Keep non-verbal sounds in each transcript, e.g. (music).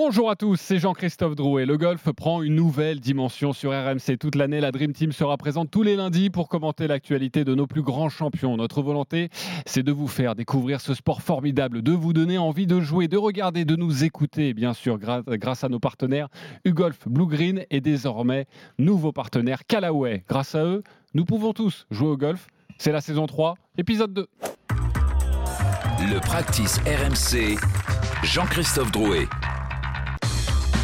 Bonjour à tous, c'est Jean-Christophe Drouet. Le golf prend une nouvelle dimension sur RMC. Toute l'année, la Dream Team sera présente tous les lundis pour commenter l'actualité de nos plus grands champions. Notre volonté, c'est de vous faire découvrir ce sport formidable, de vous donner envie de jouer, de regarder, de nous écouter, bien sûr, grâce à nos partenaires UGolf, Blue Green et désormais nouveaux partenaires Callaway. Grâce à eux, nous pouvons tous jouer au golf. C'est la saison 3, épisode 2. Le practice RMC, Jean-Christophe Drouet.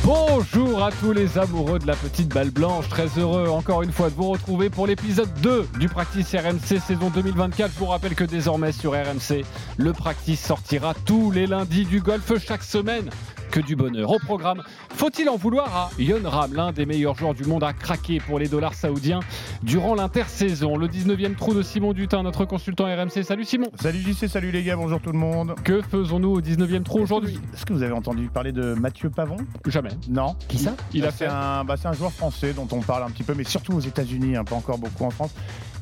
Bonjour à tous les amoureux de la petite balle blanche. Très heureux encore une fois de vous retrouver pour l'épisode 2 du Practice RMC saison 2024. Je vous rappelle que désormais sur RMC, le Practice sortira tous les lundis du golf chaque semaine que du bonheur. Au programme, faut-il en vouloir à Yon Ram, l'un des meilleurs joueurs du monde, à craquer pour les dollars saoudiens durant l'intersaison. Le 19e trou de Simon Dutin, notre consultant RMC. Salut Simon. Salut JC, salut les gars, bonjour tout le monde. Que faisons-nous au 19e trou aujourd'hui Est-ce que vous avez entendu parler de Mathieu Pavon? Jamais. Non. Qui ça? Il a fait un, bah, c'est un joueur français dont on parle un petit peu, mais surtout aux États-Unis, hein, pas encore beaucoup en France.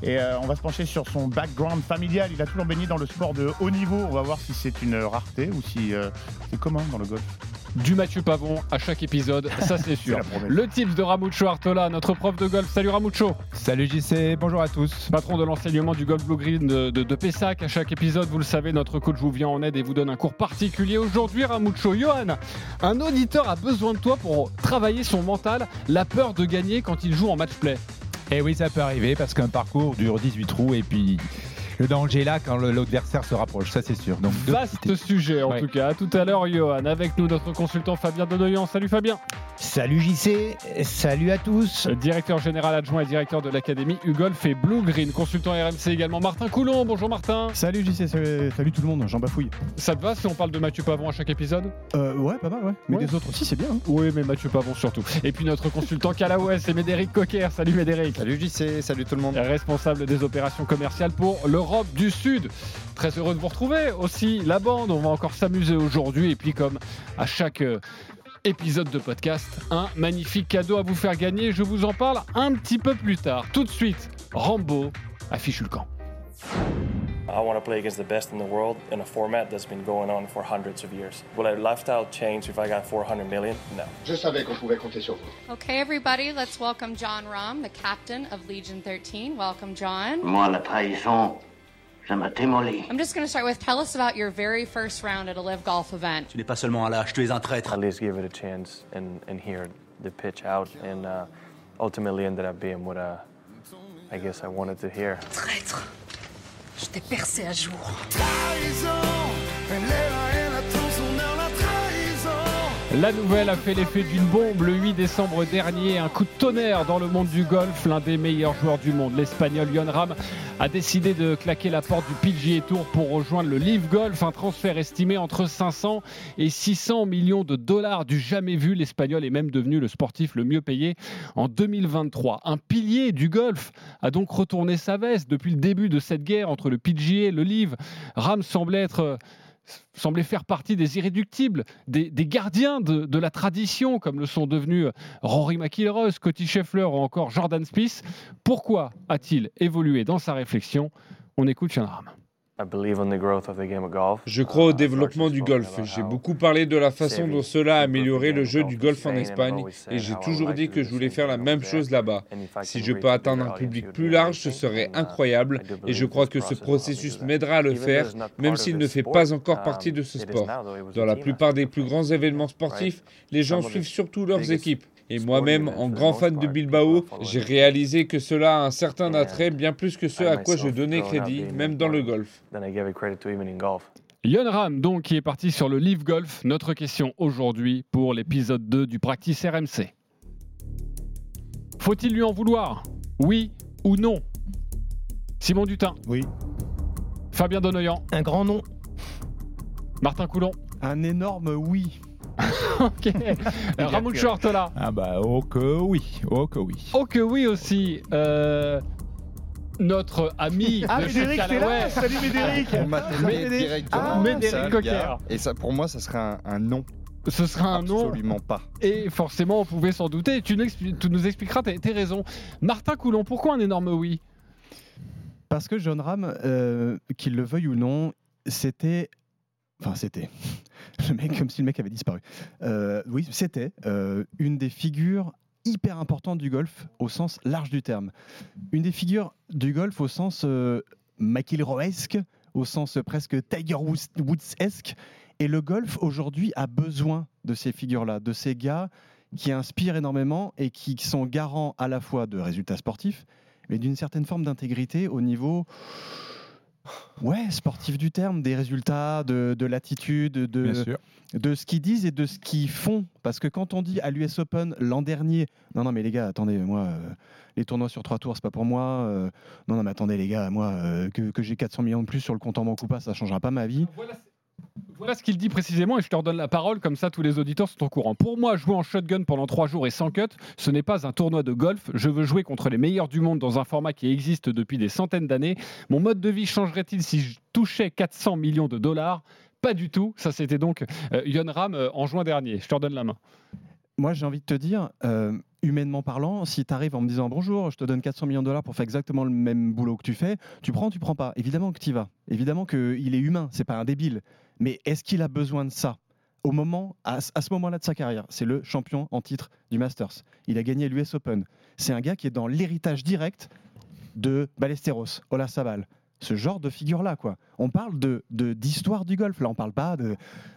Et euh, on va se pencher sur son background familial. Il a toujours baigné dans le sport de haut niveau. On va voir si c'est une rareté ou si euh, c'est commun dans le golf du Mathieu Pavon à chaque épisode, ça c'est (laughs) sûr. le tips de Ramucho Artola, notre prof de golf. Salut Ramucho. Salut JC, bonjour à tous. Patron de l'enseignement du golf blue green de, de, Pessac. À chaque épisode, vous le savez, notre coach vous vient en aide et vous donne un cours particulier. Aujourd'hui, Ramucho, Johan, un auditeur a besoin de toi pour travailler son mental, la peur de gagner quand il joue en match play. Eh oui, ça peut arriver parce qu'un parcours dure 18 trous et puis le danger est là quand l'adversaire se rapproche, ça c'est sûr. Donc, Vaste sujet en tout cas. À tout à l'heure, Johan. Avec nous, notre consultant Fabien Donoyan. Salut Fabien. Salut JC, salut à tous. Directeur général adjoint et directeur de l'académie Ugolf et Blue Green. Consultant RMC également Martin Coulon. Bonjour Martin. Salut JC, salut, tout le monde, Jean Bafouille. Ça te va si on parle de Mathieu Pavon à chaque épisode? Euh, Ouais, pas mal, ouais. Mais les autres aussi, c'est bien. Hein. Oui, mais Mathieu Pavon surtout. Et puis notre consultant Calaouès c'est Médéric Coquer. Salut Médéric. Salut JC, salut tout le monde. Responsable des opérations commerciales pour l'Europe du Sud. Très heureux de vous retrouver aussi. La bande, on va encore s'amuser aujourd'hui. Et puis comme à chaque euh, épisode de podcast. Un magnifique cadeau à vous faire gagner. Je vous en parle un petit peu plus tard. Tout de suite, Rambo affiche le camp. I want to play against the best in the world in a format that's been going on for hundreds of years. Will our lifestyle change if I got 400 million? No. Je savais qu'on pouvait compter sur vous. Okay, everybody, let's welcome John Rahm, the captain of Legion 13. Welcome, John. Moi, m'a démoli. I'm just going to start with tell us about your very first round at a live golf event. Tu n'es pas seulement un lâche, tu es un traître. At least give it a chance and, and hear the pitch out and uh, ultimately ended up being what uh, I guess I wanted to hear. Traître, je t'ai percé à jour. La nouvelle a fait l'effet d'une bombe le 8 décembre dernier. Un coup de tonnerre dans le monde du golf. L'un des meilleurs joueurs du monde, l'Espagnol Yon Ram, a décidé de claquer la porte du PGA Tour pour rejoindre le Live Golf. Un transfert estimé entre 500 et 600 millions de dollars du jamais vu. L'Espagnol est même devenu le sportif le mieux payé en 2023. Un pilier du golf a donc retourné sa veste depuis le début de cette guerre entre le PGA et le Live. Ram semblait être semblait faire partie des irréductibles, des, gardiens de, la tradition, comme le sont devenus Rory McIlroy, Scotty Scheffler ou encore Jordan Spieth. Pourquoi a-t-il évolué dans sa réflexion? On écoute Ram. Je crois au développement du golf. J'ai beaucoup parlé de la façon dont cela a amélioré le jeu du golf en Espagne et j'ai toujours dit que je voulais faire la même chose là-bas. Si je peux atteindre un public plus large, ce serait incroyable et je crois que ce processus m'aidera à le faire, même s'il ne fait pas encore partie de ce sport. Dans la plupart des plus grands événements sportifs, les gens suivent surtout leurs équipes. Et moi-même, en grand fan de Bilbao, j'ai réalisé que cela a un certain attrait bien plus que ce à quoi je donnais crédit, même dans le golf. Yon Ram, donc, qui est parti sur le Live Golf. Notre question aujourd'hui pour l'épisode 2 du Practice RMC. Faut-il lui en vouloir? Oui ou non? Simon Dutin Oui. Fabien Donoyan Un grand non. Martin Coulon Un énorme oui. (laughs) ok. Ramon Shortola. Ah bah, oh que oui. Oh que oui. Oh que oui aussi. Euh, notre ami ah, de Médéric, chez Salut Médéric. On m'a (laughs) directement. Ah, Médéric Coquer. Et ça, pour moi, ça serait un, un non. Ce sera un non. Absolument pas. Et forcément, on pouvait s'en douter. Tu, tu, nous expliqueras tes, tes raisons. Martin Coulon, pourquoi un énorme oui? Parce que John Ram, euh, qu'il le veuille ou non, c'était Enfin, c'était. (laughs) Le mec, comme si le mec avait disparu. Euh, oui, c'était euh, une des figures hyper importantes du golf au sens large du terme. Une des figures du golf au sens euh, au sens presque Tiger Woods-esque. Et le golf aujourd'hui a besoin de ces figures-là, de ces gars qui inspirent énormément et qui sont garants à la fois de résultats sportifs, mais d'une certaine forme d'intégrité au niveau Ouais, sportif du terme, des résultats, de, de l'attitude, de, de ce qu'ils disent et de ce qu'ils font. Parce que quand on dit à l'US Open l'an dernier, non, non, mais les gars, attendez, moi, euh, les tournois sur trois tours, c'est pas pour moi. Euh, non, non, mais attendez, les gars, moi, euh, que, que j'ai 400 millions de plus sur le compte en banque ou pas, ça changera pas ma vie. Voilà, voilà ce qu'il dit précisément et je te redonne la parole, comme ça tous les auditeurs sont au courant. Pour moi, jouer en shotgun pendant trois jours et sans cut, ce n'est pas un tournoi de golf. Je veux jouer contre les meilleurs du monde dans un format qui existe depuis des centaines d'années. Mon mode de vie changerait-il si je touchais 400 millions de dollars? Pas du tout. Ça, c'était donc euh, Yon Ram euh, en juin dernier. Je te redonne la main. Moi, j'ai envie de te dire, euh, humainement parlant, si tu arrives en me disant bonjour, je te donne 400 millions de dollars pour faire exactement le même boulot que tu fais, tu prends, tu prends pas. Évidemment que tu y vas. Évidemment qu'il est humain, c'est pas un débile. Mais est-ce qu'il a besoin de ça au moment, à, ce moment-là de sa carrière? C'est le champion en titre du Masters. Il a gagné l'US Open. C'est un gars qui est dans l'héritage direct de Ballesteros, Ola Sabal, ce genre de figure-là. quoi. On parle de d'histoire du golf. Là, on parle pas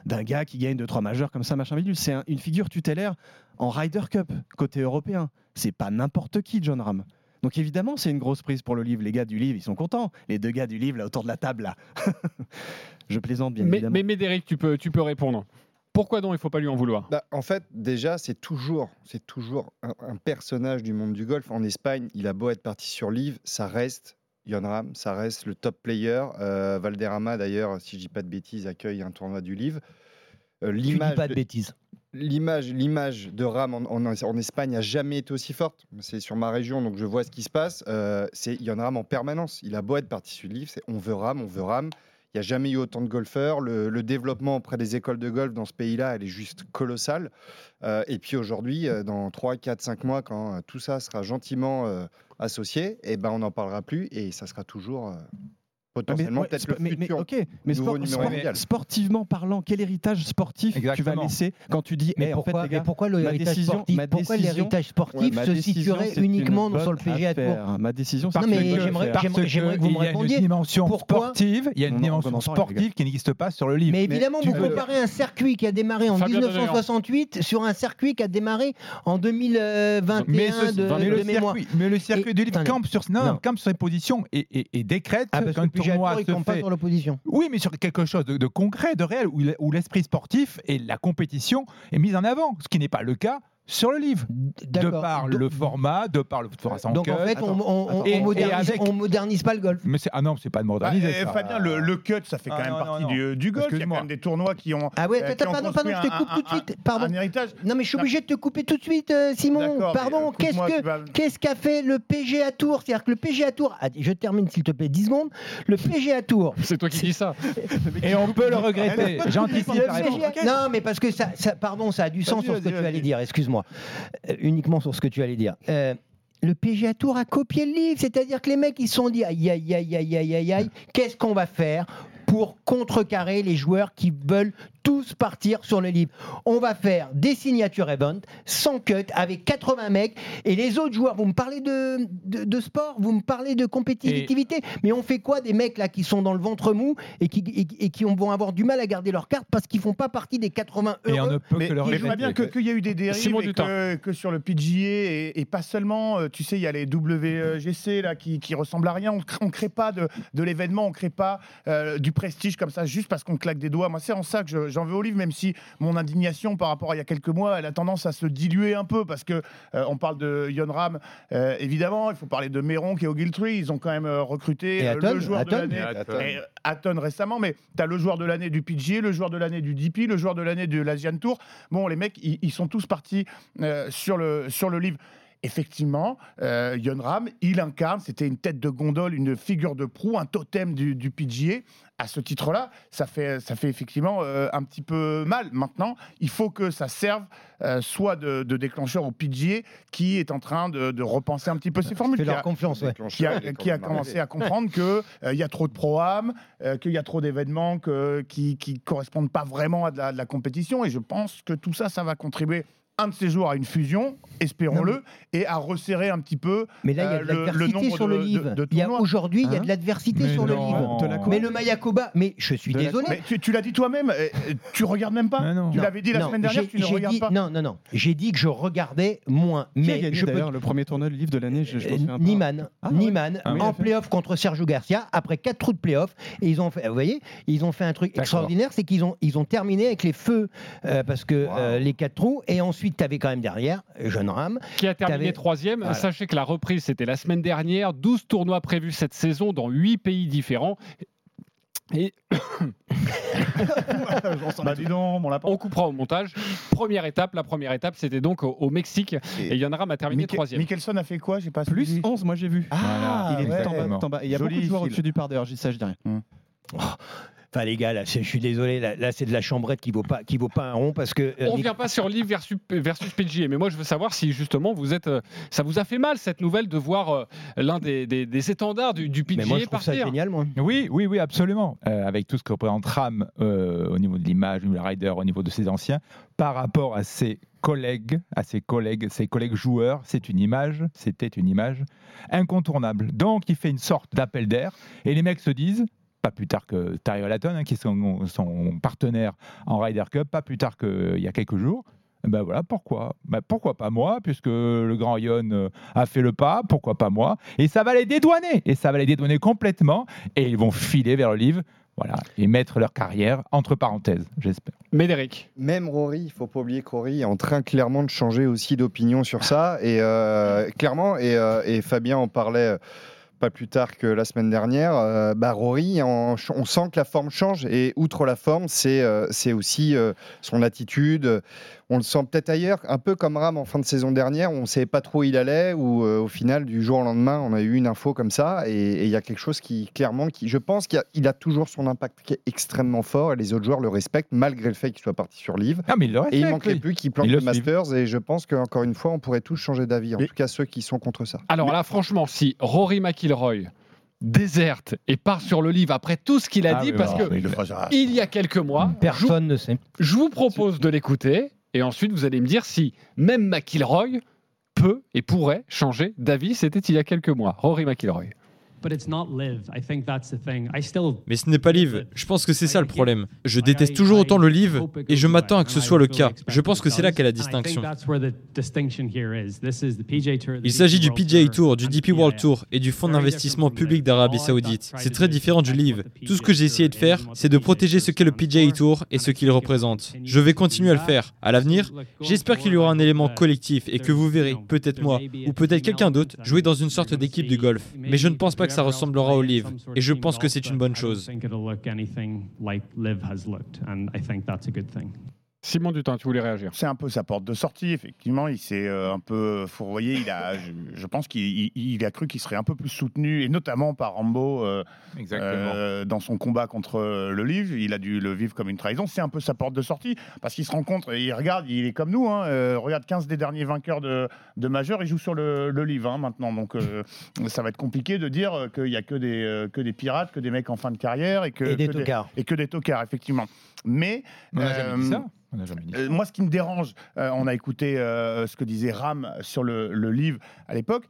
d'un gars qui gagne de trois majeurs comme ça, machin bidule. C'est une figure tutélaire en Ryder Cup, côté européen. C'est pas n'importe qui, John Ram. Donc évidemment, c'est une grosse prise pour le livre. Les gars du livre, ils sont contents. Les deux gars du livre, là, autour de la table, là. (laughs) Je plaisante bien mais, évidemment. Mais Médéric, tu peux, tu peux répondre. Pourquoi donc il ne faut pas lui en vouloir? Bah, En fait, déjà, c'est toujours, c'est toujours un, personnage du monde du golf. En Espagne, il a beau être parti sur livre, ça reste Ram, ça reste le top player. Euh, Valderrama, d'ailleurs, si je dis pas de bêtises, accueille un tournoi du livre. Euh, l'image pas de, bêtises. L'image, l'image de Ram en, Espagne n'a jamais été aussi forte. C'est sur ma région, donc je vois ce qui se passe. Euh, c'est Yon Ram en permanence. Il a beau être parti sur le livre, c'est on veut Ram, on veut Ram. Il n'y a jamais eu autant de golfeurs. Le, développement auprès des écoles de golf dans ce pays-là, elle est juste colossale. Euh, et puis aujourd'hui, euh, dans 3, 4, 5 mois, quand euh, tout ça sera gentiment associé, eh ben, on n'en parlera plus et ça sera toujours potentiellement mais, peut-être le mais, futur mais, mais sport, sportivement parlant, quel héritage sportif tu vas laisser quand tu dis mais pourquoi, en fait, les gars, pourquoi l'héritage sportif, pourquoi l'héritage sportif se situerait uniquement sur le PGA Tour Ma décision, c'est mais j'aimerais que vous me répondiez. Il y a une dimension sportive, il y a une dimension sportive qui n'existe pas sur le livre. Mais évidemment, vous comparez un circuit qui a démarré en 1968 sur un circuit qui a démarré en 2021 de mémoire. Mais le circuit du livre campe sur ses positions et décrète quand tournoi se fait. sur l'opposition. Oui, mais sur quelque chose de, concret, de réel, où l'esprit sportif et la compétition est mise en avant, ce qui n'est pas le cas sur le livre. De par le format, de par le format Donc en fait, on, on, on, modernise, on, modernise, pas le golf. Mais ah non, c'est pas de moderniser. Bah, ça. Fabien, le, le, cut, ça fait quand ah, même partie non, Du, du, golf. Il y a quand même des tournois qui ont. Ah ouais, euh, pardon, pardon, je te coupe tout de suite. Pardon. Non, mais je suis obligé de te couper tout de suite, euh, Simon. Pardon, qu'est-ce que qu'est-ce qu'a fait le PGA Tour C'est-à-dire que le PGA Tour, je termine s'il te plaît 10 secondes. Le PGA Tour. (laughs) C'est toi qui dis ça. (laughs) Et on peut le regretter. (laughs) J'anticipe. Non, mais parce que ça, pardon, ça a du sens sur ce que tu allais dire. Excuse-moi uniquement sur ce que tu allais dire. Euh, le PGA Tour a copié le livre, c'est-à-dire que les mecs ils se sont dit aïe aïe aïe aïe aïe aïe aïe, qu'est-ce qu'on va faire pour contrecarrer les joueurs qui veulent tous partir sur le livre. On va faire des signatures event, sans cut, avec 80 mecs, et les autres joueurs, vous me parlez de, de, sport, vous me parlez de compétitivité, mais on fait quoi des mecs là qui sont dans le ventre mou et qui, et, qui vont avoir du mal à garder leur carte parce qu'ils font pas partie des 80 heureux et on ne peut mais, que leur vois bien qu'il y a eu des dérives et que, que, sur le PGA et, pas seulement, euh, tu sais, il y a les WGC là qui, qui ressemblent à rien, on ne crée pas de, de l'événement, on crée pas euh, du prestige comme ça juste parce qu'on claque des doigts. Moi, c'est en ça que je, j'en veux au livre, même si mon indignation par rapport à il y a quelques mois, elle a tendance à se diluer un peu parce que euh, on parle de Yon Ram, euh, évidemment, il faut parler de Méron qui est au Guiltree, ils ont quand même euh, recruté le joueur de l'année, Hatton récemment, mais tu as le joueur de l'année du PGA, le joueur de l'année du DP, le joueur de l'année de l'Asian Tour. Bon, les mecs, ils, sont tous partis sur, le, sur le livre. Effectivement, euh, Yon Ram, il incarne, c'était une tête de gondole, une figure de proue, un totem du, du PGA. À ce titre-là, ça fait, ça fait effectivement euh, un petit peu mal. Maintenant, il faut que ça serve euh, soit de, de déclencheur au PGA qui est en train de, de repenser un petit peu ses formules. Qui leur a- confiance, ouais. qui a, qui a commencé à comprendre qu'il il y a trop de pro-am, euh, qu'il y a trop d'événements que- qui ne correspondent pas vraiment à de la, de la compétition. Et je pense que tout ça, ça va contribuer un de ces jours à une fusion, espérons-le, et à resserrer un petit peu Mais là, il y a euh, de le, le l'adversité nombre sur le livre. de Il y a tournois. aujourd'hui, il y a Hein de l'adversité Mais sur le livre. Mais le Mayakoba, mais je suis De désolé. Mais tu, tu l'as dit toi-même, euh, tu regardes même pas Tu l'avais dit la non, semaine dernière, tu ne regardes dit- pas Non, non, non. J'ai dit que je regardais moins. Qui a mais gagné peux d'ailleurs le premier tournoi de livre de l'année je, je Euh. Niman, Ah. Niman Ah oui, en playoff contre Sergio Garcia après quatre trous de playoff et ils ont fait, vous voyez, ils ont fait un truc extraordinaire, c'est qu'ils ont ils ont terminé avec les feux euh, parce que euh, les quatre trous et ensuite tu avais quand même derrière John Ram qui a terminé troisième. Voilà. Sachez que la reprise, c'était la semaine dernière. 12 tournois prévus cette saison dans 8 pays différents. Et (coughs) Bah, dis donc, mon lapin. on coupera au montage. Première étape, la première étape, c'était donc au, au Mexique. Et Yann a terminé troisième. Mickelson a fait quoi? J'ai pas Plus suivi. 11, moi j'ai vu. Ah, il est ouais. tout en bas, tout en bas. Et Il y a Joli beaucoup de joueurs au-dessus du par d'ailleurs, je dis ça, je dis rien. Enfin les gars, là, je suis désolé, là, là, c'est de la chambrette qui vaut pas qui vaut pas un rond parce que euh, On Nick- vient pas sur Live versus, versus PGA, mais moi je veux savoir si justement vous êtes, euh, ça vous a fait mal cette nouvelle de voir euh, l'un des, des- des étendards du, du PGA mais moi je trouve ça génial moi. Oui, oui, oui, absolument. Euh, avec tout ce que représente Ram euh, au niveau de l'image, au niveau de Ryder, au niveau de ses anciens, par rapport à ses collègues, à ses collègues, ses collègues joueurs, c'est une image, c'était une image incontournable. Donc il fait une sorte d'appel d'air et les mecs se disent. Pas plus tard que Hatton, hein, qui est son, son partenaire en Ryder Cup, pas plus tard qu'il y a quelques jours. Ben voilà, pourquoi? Ben Pourquoi pas moi, puisque le grand Yon euh, a fait le pas, pourquoi pas moi? Et ça va les dédouaner, et ça va les dédouaner complètement, et ils vont filer vers le livre, voilà, et mettre leur carrière entre parenthèses, j'espère. Médéric. Même Rory, il faut pas oublier que Rory est en train clairement de changer aussi d'opinion sur ça. Et euh, clairement, et, euh, et Fabien en parlait euh, plus tard que la semaine dernière, euh, bah Rory, on sent que la forme change. Et outre la forme, c'est euh, aussi euh, son attitude. On le sent peut-être ailleurs, un peu comme Ram en fin de saison dernière, où on ne savait pas trop où il allait, où euh, au final, du jour au lendemain, on a eu une info comme ça. Et il y a quelque chose qui, clairement, qui, je pense qu'il a, toujours son impact qui est extrêmement fort et les autres joueurs le respectent, malgré le fait qu'il soit parti sur livre. Ah, mais il le Et il respecte, manquerait lui. plus qu'il plante le. Masters et je pense qu'encore une fois, on pourrait tous changer d'avis, en tout cas ceux qui sont contre ça. Alors là, franchement, si Rory McIlroy déserte et part sur le livre après tout ce qu'il a Ah dit, oui, parce non, que il y a quelques mois, Personne ne sait. je vous propose de l'écouter et ensuite vous allez me dire si même McIlroy peut et pourrait changer d'avis. C'était il y a quelques mois. Rory McIlroy. Mais ce n'est pas Live. Je pense que c'est ça le problème. Je déteste toujours autant le Live et je m'attends à que ce soit le cas. Je pense que c'est là qu'est la distinction. Il s'agit du PGA Tour, du DP World Tour et du fonds d'investissement public d'Arabie Saoudite. C'est très différent du Live. Tout ce que j'ai essayé de faire, c'est de protéger ce qu'est le PGA Tour et ce qu'il représente. Je vais continuer à le faire. À l'avenir, j'espère qu'il y aura un élément collectif et que vous verrez, peut-être moi, ou peut-être quelqu'un d'autre, jouer dans une sorte d'équipe du golf. Mais je ne pense pas que ça ressemblera au Live. Et je pense que c'est une bonne chose. Simon Dutin, tu voulais réagir C'est un peu sa porte de sortie, effectivement. Il s'est euh, un peu fourvoyé. Il a, je, je pense qu'il il- il a cru qu'il serait un peu plus soutenu, et notamment par Rambo euh, euh, dans son combat contre le livre. Il a dû le vivre comme une trahison. C'est un peu sa porte de sortie, parce qu'il se rend compte, et il regarde, il est comme nous. Hein, euh, regarde 15 des derniers vainqueurs de, de majeur, il joue sur le, le livre hein, maintenant. Donc euh, ça va être compliqué de dire qu'il n'y a que des, que des pirates, que des mecs en fin de carrière, et que, Et des que tocards. et que des tocards, effectivement. Mais On n'a jamais dit ça. Euh, moi, ce qui me dérange, euh, on a écouté euh, ce que disait Ram sur le livre à l'époque.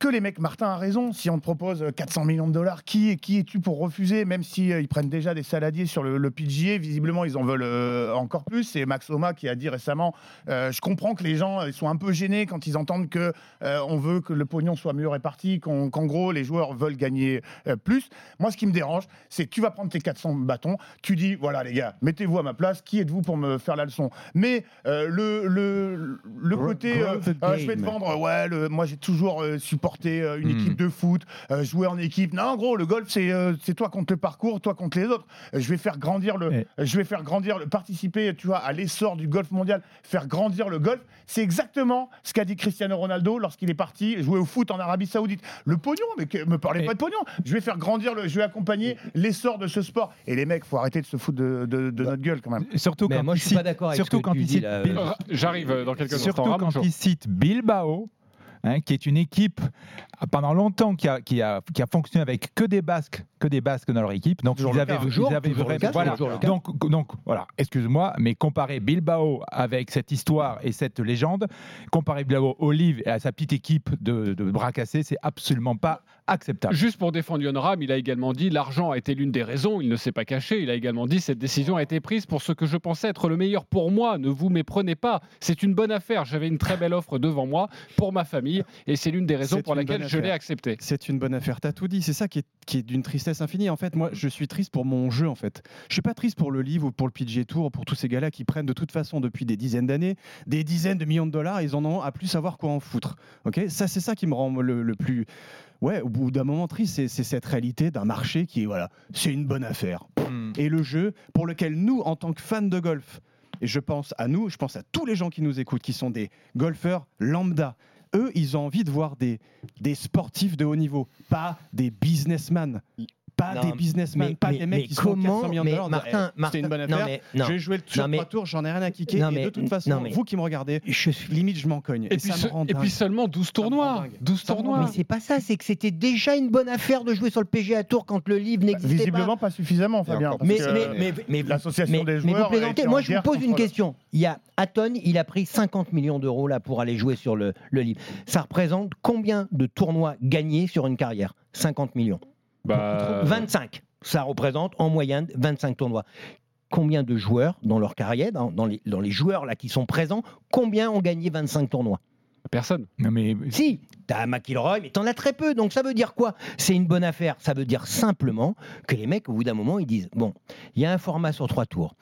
Que les mecs, Martin a raison, si on te propose 400 millions de dollars, qui, qui es-tu pour refuser Même si euh, ils prennent déjà des saladiers sur le, le PGA, visiblement ils en veulent euh, encore plus. C'est Max Homa qui a dit récemment euh, Je comprends que les gens ils sont un peu gênés quand ils entendent que euh, on veut que le pognon soit mieux réparti, qu'en gros les joueurs veulent gagner euh, plus. Moi, ce qui me dérange, c'est tu vas prendre tes 400 bâtons, tu dis voilà les gars, mettez-vous à ma place, qui êtes-vous pour me faire la leçon? Mais euh, le, le, le côté, euh, euh, je vais te vendre, ouais, le- moi j'ai toujours euh, supporté supporter euh, une Hmm. équipe de foot, euh, jouer en équipe. Non, en gros, le golf, c'est euh, c'est toi contre le parcours, toi contre les autres. Euh, je vais faire grandir le, je vais faire grandir, le, participer, tu vois, à l'essor du golf mondial, faire grandir le golf. C'est exactement ce qu'a dit Cristiano Ronaldo lorsqu'il est parti jouer au foot en Arabie Saoudite. Le pognon, mais que, me parlez Et- pas de pognon. Je vais faire grandir le, je vais accompagner l'essor de ce sport. Et les mecs, faut arrêter de se foutre de, de- de notre gueule quand même. Surtout Mais quand moi, il je suis pas d'accord avec surtout ce que quand tu il dis, cite là, Bill- J'arrive dans quelques Surtout instants. quand Ramoncho. il cite Bilbao, hein, qui est une équipe ah, pendant longtemps qui a, qui a, qui a fonctionné avec que des Basques, que des Basques dans leur équipe. Donc ils avaient, ils toujours, avaient vraiment- cas, voilà. Donc, donc voilà, excuse-moi, mais comparer Bilbao avec cette histoire et cette légende, comparer Bilbao au Live et à sa petite équipe de, de bras cassés, c'est absolument pas acceptable. Juste pour défendre Yon Ram, il a également dit l'argent a été l'une des raisons, il ne s'est pas caché. Il a également dit cette décision a été prise pour ce que je pensais être le meilleur pour moi. Ne vous méprenez pas. C'est une bonne affaire. J'avais une très belle offre devant moi pour ma famille et c'est l'une des raisons pour laquelle je l'ai accepté. C'est une bonne affaire. T'as tout dit. C'est ça qui est, qui est d'une tristesse infinie. En fait, moi, je suis triste pour mon jeu. En fait, je suis pas triste pour le livre ou pour le PGA Tour ou pour tous ces gars-là qui prennent de toute façon depuis des dizaines d'années des dizaines de millions de dollars. Ils en ont à plus savoir quoi en foutre. Ok, ça c'est ça qui me rend le, le plus. Ouais, au bout d'un moment triste, c'est cette réalité d'un marché qui est voilà, c'est une bonne affaire. Hmm. Et le jeu pour lequel nous, en tant que fans de golf, et je pense à nous, je pense à tous les gens qui nous écoutent, qui sont des golfeurs lambda. Eux, ils ont envie de voir des, sportifs de haut niveau, pas des businessmen. Pas Non, des businessmen, mais- pas mais- des mecs mais qui sont comment- 400 millions mais de dollars. Martin- Eh, C'était Martin- une bonne non, affaire. mais- non. Je vais jouer sur Non, mais- trois tours, j'en ai rien à kicker. Non, et mais- de toute façon, non, mais- vous qui me regardez, Je suis limite, je m'en cogne. Et, puis, ça ce- me rend et dingue. puis seulement 12 Ça me rend tournois. dingue. 12 Ça me rend tournois. Mais c'est pas ça, c'est que c'était déjà une bonne affaire de jouer sur le PGA Tour quand le livre n'existait pas. Visiblement pas suffisamment, Fabien. Mais, mais, mais, mais, l'association mais- des mais joueurs vous plaisantez. Moi, je vous pose une le- question. Il y a Hatton, il a pris 50 millions d'euros là pour aller jouer sur le, le livre. Ça représente combien de tournois gagnés sur une carrière? 50 millions. Bah, 25. Ça représente en moyenne 25 tournois. Combien de joueurs dans leur carrière, dans, dans les, dans les joueurs là qui sont présents, combien ont gagné 25 tournois? Personne. Non, mais Si, t'as McIlroy, mais t'en as très peu. Donc ça veut dire quoi? C'est une bonne affaire. Ça veut dire simplement que les mecs, au bout d'un moment, ils disent bon, il y a un format sur trois tours.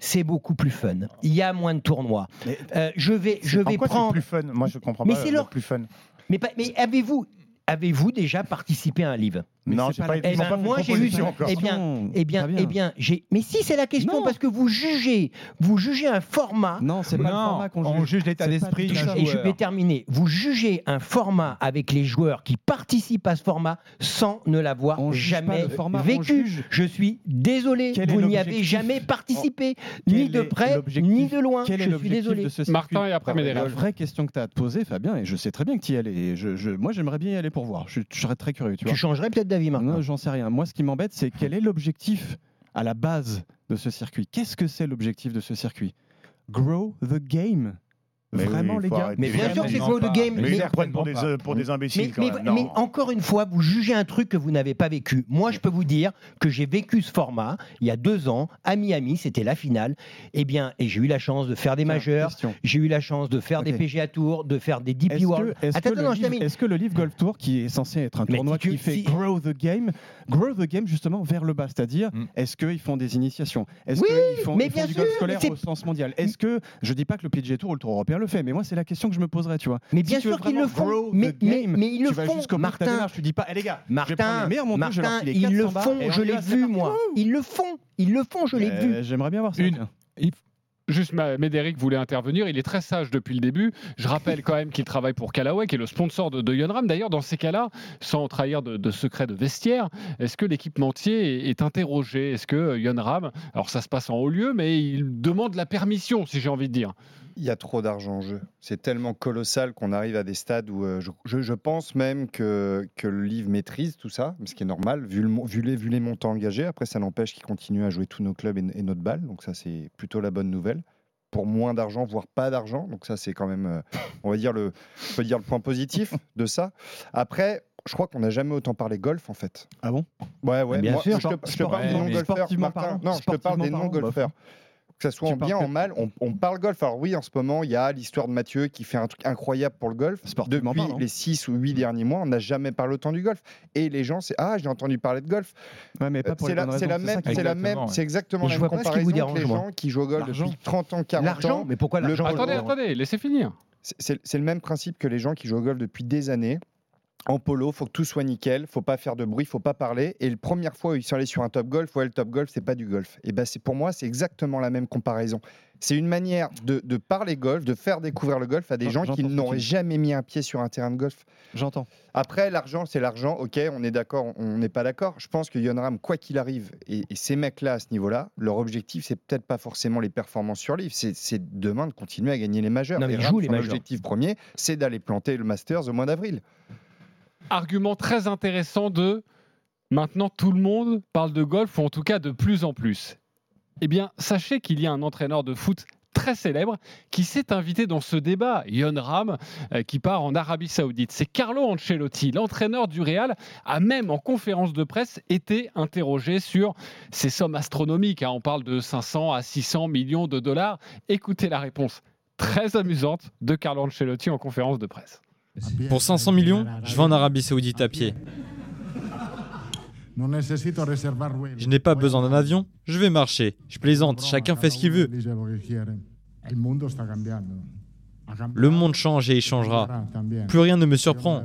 C'est beaucoup plus fun. Il y a moins de tournois. Mais- Euh, je vais, je vais quoi c'est prendre. plus fun? Moi, je comprends Mais pas. c'est le leur- plus fun. Mais, pas- mais avez-vous, avez-vous déjà participé à un livre Mais non, pas pas, la- Eh ben, pas moi, j'ai eu- encore. eh bien, Eh bien, eh bien, j'ai. Mais si c'est la question, Non. parce que vous jugez, vous jugez un format. Non, c'est pas le Non, format qu'on on juge. juge l'état d'esprit. Et je vais terminer. Vous jugez un format avec les joueurs qui participent à ce format sans ne l'avoir juge jamais format, vécu. juge. Je suis désolé, Quel vous n'y avez jamais participé, Quel ni de près, ni de loin. Quel je suis désolé. de ce circuit Martin et après. La vraie question que tu as à te poser, Fabien, et je sais très bien que tu y allais. moi, j'aimerais bien y aller pour voir. Je, serais très curieux. Tu changerais peut-être d'avis. Non, j'en sais rien. Moi, ce qui m'embête, c'est quel est l'objectif à la base de ce circuit? Qu'est-ce que c'est l'objectif de ce circuit? Grow the game. Mais Vraiment, oui, les gars. Mais bien sûr que c'est Vraiment Grow the. Game. Mais ils prennent pour certainement des, euh, pour des imbéciles Mais, quand mais- même. mais Non. encore une fois, vous jugez un truc que vous n'avez pas vécu. Moi, je peux vous dire que j'ai vécu ce format il y a deux ans à Miami, c'était la finale. Eh bien, et j'ai eu la chance de faire des majeurs, j'ai eu la chance de faire des. PGA Tours, de faire des DP World. est-ce que livre- est-ce que le Live Golf Tour, qui est censé être un tournoi si qui fait si- grow the game, grow the game justement vers le bas, c'est-à-dire Mm. est-ce qu'ils font des initiations? Est-ce Oui, qu'ils font, mais ils font bien du golf scolaire au sens mondial? Est-ce que, je dis pas que le PGA Tour ou le Tour européen le fait, mais moi c'est la question que je me poserais, tu vois. Mais bien sûr qu'ils le font. Mais, the mais, mais ils le tu vas font, Martin. tu dis pas, eh les gars, Martin, les meilleurs montants, je leur Martin, ils le 400 balles, font, je l'ai vu parti. moi. Ils le font, ils le font, je l'ai Euh, vu. J'aimerais bien voir ça. Une. Juste, Médéric voulait intervenir. Il est très sage depuis le début. Je rappelle quand même qu'il travaille pour Callaway, qui est le sponsor de, de Yonram. D'ailleurs, dans ces cas-là, sans trahir de, de secret de vestiaire, est-ce que l'équipementier est, est interrogé Est-ce que Yonram, alors ça se passe en haut lieu, mais il demande la permission, si j'ai envie de dire. Il y a trop d'argent en jeu. C'est tellement colossal qu'on arrive à des stades où euh, je, je- je pense même que, que le livre maîtrise tout ça, ce qui est normal, vu, le mon- vu, les, vu les montants engagés. Après, ça n'empêche qu'il continue à jouer tous nos clubs et, et notre balle. Donc ça, c'est plutôt la bonne nouvelle. Pour moins d'argent, voire pas d'argent. Donc ça, c'est quand même, euh, on va dire, le, on peut dire le point positif de ça. Après, je crois qu'on n'a jamais autant parlé golf, en fait. Ah bon? Ouais, ouais. Bien moi, sûr. je te, je te Sport- parle des Martin. parlant, Non, je te parle des parlant, non-golfeurs. Que ça soit Tu en bien, que- en mal, on, on parle golf. Alors oui, en ce moment, il y a l'histoire de Mathieu qui fait un truc incroyable pour le golf. Sportivement Depuis les 6 ou 8 derniers mois, on n'a jamais parlé autant du golf. Et les gens, c'est Ah, j'ai entendu parler de golf. Ouais, mais pas pour C'est la, c'est la même, c'est est- la Exactement, même, ouais. c'est exactement la je même comparaison que les gens qui jouent au golf L'argent. depuis 30 ans, 40 L'argent, ans. mais pourquoi Le l'argent Attendez, attendez, laissez finir. C'est- C'est c'est le même principe que les gens qui jouent au golf depuis des années. En polo, faut que tout soit nickel, faut pas faire de bruit, faut pas parler. Et la première fois où ils sont allés sur un top golf, ouais, le top golf, c'est pas du golf. Et ben, c'est pour moi, c'est exactement la même comparaison. C'est une manière de, de parler golf, de faire découvrir le golf à des gens qui n'auraient jamais mis un pied sur un terrain de golf. J'entends. Après, l'argent, c'est l'argent. Ok, on est d'accord, on n'est pas d'accord. Je pense que Yonram, quoi qu'il arrive, et, et ces mecs-là à ce niveau-là, leur objectif, c'est peut-être pas forcément les performances sur livre, c'est demain de continuer à gagner les majeurs. Non, mais Et ils Ram, jouent les son majors. objectif premier, c'est d'aller planter le Masters au mois d'avril. Argument très intéressant de maintenant tout le monde parle de golf, ou en tout cas de plus en plus. Eh bien, sachez qu'il y a un entraîneur de foot très célèbre qui s'est invité dans ce débat, Yon Ram, euh, qui part en Arabie Saoudite. C'est Carlo Ancelotti, l'entraîneur du Real, a même en conférence de presse été interrogé sur ces sommes astronomiques. hein. On parle de 500 à 600 millions de dollars. Écoutez la réponse très amusante de Carlo Ancelotti en conférence de presse. Pour 500 millions, je vais en Arabie Saoudite à pied. Je n'ai pas besoin d'un avion, je vais marcher. Je plaisante, chacun fait ce qu'il veut. Le monde change et il changera. Plus rien ne me surprend.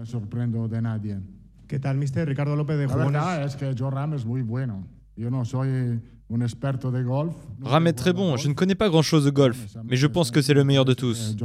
Ram est très bon, je ne connais pas grand-chose de golf, mais je pense que c'est le meilleur de tous.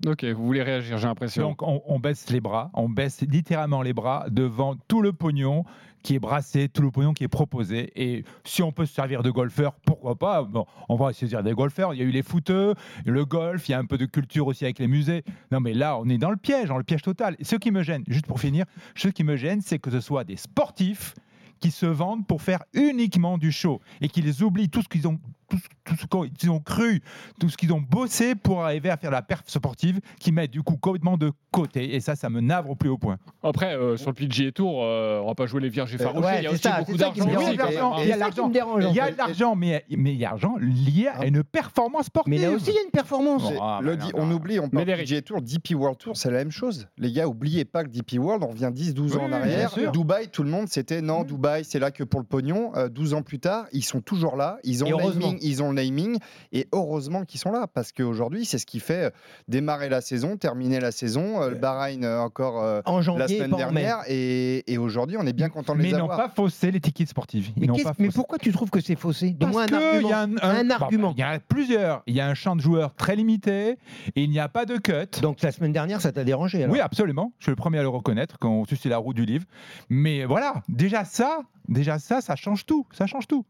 De. Ok, vous voulez réagir, j'ai l'impression. Donc on, baisse les bras, on baisse littéralement les bras devant tout le pognon qui est brassé, tout le pognon qui est proposé. Et si on peut se servir de golfeur, pourquoi pas? Bon, on va se servir des golfeurs. Il y a eu les footeux, le golf, il y a un peu de culture aussi avec les musées. Non, mais là, on est dans le piège, dans le piège total. Et ce qui me gêne, juste pour finir, ce qui me gêne, c'est que ce soit des sportifs qui se vendent pour faire uniquement du show et qu'ils oublient tout ce qu'ils ont, tout ce, tout ce qu'ils ont cru, tout ce qu'ils ont bossé pour arriver à faire la perf sportive, qui mettent du coup complètement de côté. Et ça, ça me navre au plus haut point. Après, euh, sur le PGA Tour, euh, on va pas jouer les vierges effarouchées. ouais, il y a aussi ça, beaucoup d'argent. hein. Il y a l'argent, il y a de l'argent, mais mais il y a l'argent lié à une performance sportive. Mais là aussi, il y a une performance. Le non, on non. oublie, on parle PGA Tour, DP World Tour, c'est la même chose. Les gars, oubliez pas que DP World, on revient 10-12 ans en arrière. Dubaï, tout le monde, c'était non, Dubaï, c'est là que pour le pognon. Euh, 12 ans plus tard, ils sont toujours là. Ils ont, le naming, ils ont le naming. Et heureusement qu'ils sont là, parce qu'aujourd'hui, c'est ce qui fait euh, démarrer la saison, terminer la saison. Euh, le Bahreïn, euh, encore euh, En janvier, la semaine dernière. Et, et aujourd'hui, on est bien content de Mais les ils n'ont avoir. pas faussé l'étiquette sportive. Ils Mais, pas mais pourquoi tu trouves que c'est faussé? Parce Donne-moi un que argument. il y a un, argument. Il y en a plusieurs. Il y a un champ de joueurs très limité et il n'y a pas de cut. Donc la semaine dernière, ça t'a dérangé alors? Oui, absolument. Je suis le premier à le reconnaître quand on suit la roue du livre. Mais voilà, déjà ça, déjà ça, ça change tout. Ça change tout.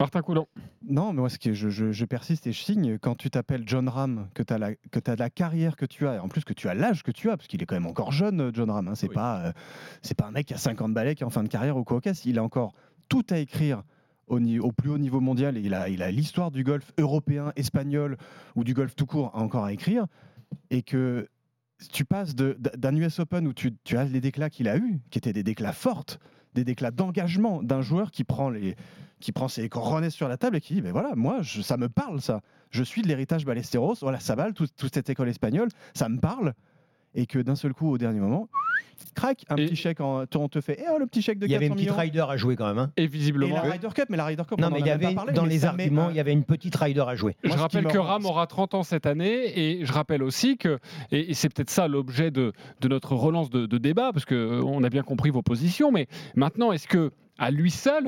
Martin Coulon. Non, mais moi, ce que je, je- je persiste et je signe. Quand tu t'appelles John Ram, que tu as, t'as la carrière que tu as, et en plus que tu as l'âge que tu as, parce qu'il est quand même encore jeune, euh, John Ram. hein, c'est pas, euh, c'est pas un mec qui a 50 balais, qui est en fin de carrière ou quoi casse. Il a encore tout à écrire au, au plus haut niveau mondial. Et il a, il a l'histoire du golf européen, espagnol ou du golf tout court encore à écrire. Et que tu passes d'un US Open où tu, tu as les déclats qu'il a eus, qui étaient des déclats fortes, des déclats d'engagement d'un joueur qui prend les qui prend ses coronets sur la table et qui dit ben voilà moi je- ça me parle ça je suis de l'héritage Ballesteros voilà ça va tout- toute cette école espagnole ça me parle et que d'un seul coup au dernier moment crac un petit chèque en, on te fait eh, oh, le petit chèque de Il y avait 400 une petite millions. Rider à jouer quand même. hein. Et et visiblement. la Ryder Cup mais la Ryder Cup Non, on mais en il y avait pas parlé, dans mais les arguments, un- il y avait une petite Rider à jouer. Je Moi, rappelle que Ram aura 30 ans cette année et je rappelle aussi que, et et c'est peut-être ça l'objet de, de notre relance de, de débat, parce qu'on a bien compris vos positions, mais maintenant, est-ce que à lui seul,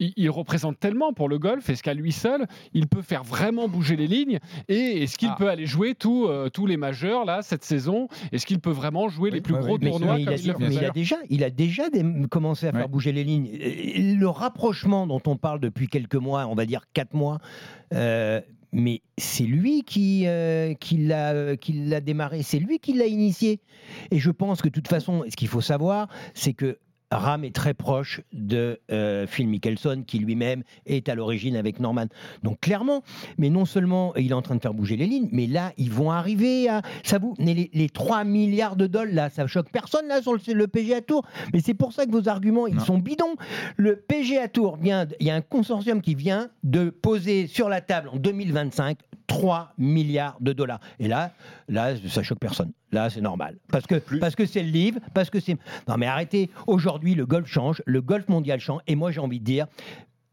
il, il représente tellement pour le golf, est-ce qu'à lui seul, il peut faire vraiment bouger les lignes et est-ce qu'il Ah. peut aller jouer tous, euh, tous les majeurs là cette saison? Est-ce qu'il peut vraiment jouer les plus oui, gros Mais, tournois mais il, comme a, il mais il a déjà, il a déjà des- commencé à faire bouger les lignes. Le rapprochement dont on parle depuis quelques mois, on va dire quatre mois, euh, mais c'est lui qui, euh, qui l'a démarré, c'est lui qui l'a initié. Et je pense que de toute façon, ce qu'il faut savoir, c'est que Ram est très proche de euh, Phil Mickelson, qui lui-même est à l'origine avec Norman. Donc clairement, mais non seulement il est en train de faire bouger les lignes, mais là, ils vont arriver à... Ça vous, mais les, les 3 milliards de dollars, là, ça choque personne, là, sur le, le PGA Tour. Mais c'est pour ça que vos arguments, ils Non. sont bidons. Le PGA Tour vient... Il y a un consortium qui vient de poser sur la table en 2025 3 milliards de dollars. Et là, là, ça choque personne. Là, c'est normal. Parce que parce que c'est le livre, parce que c'est. Non, mais arrêtez. Aujourd'hui, le golf change, le golf mondial change. Et moi, j'ai envie de dire,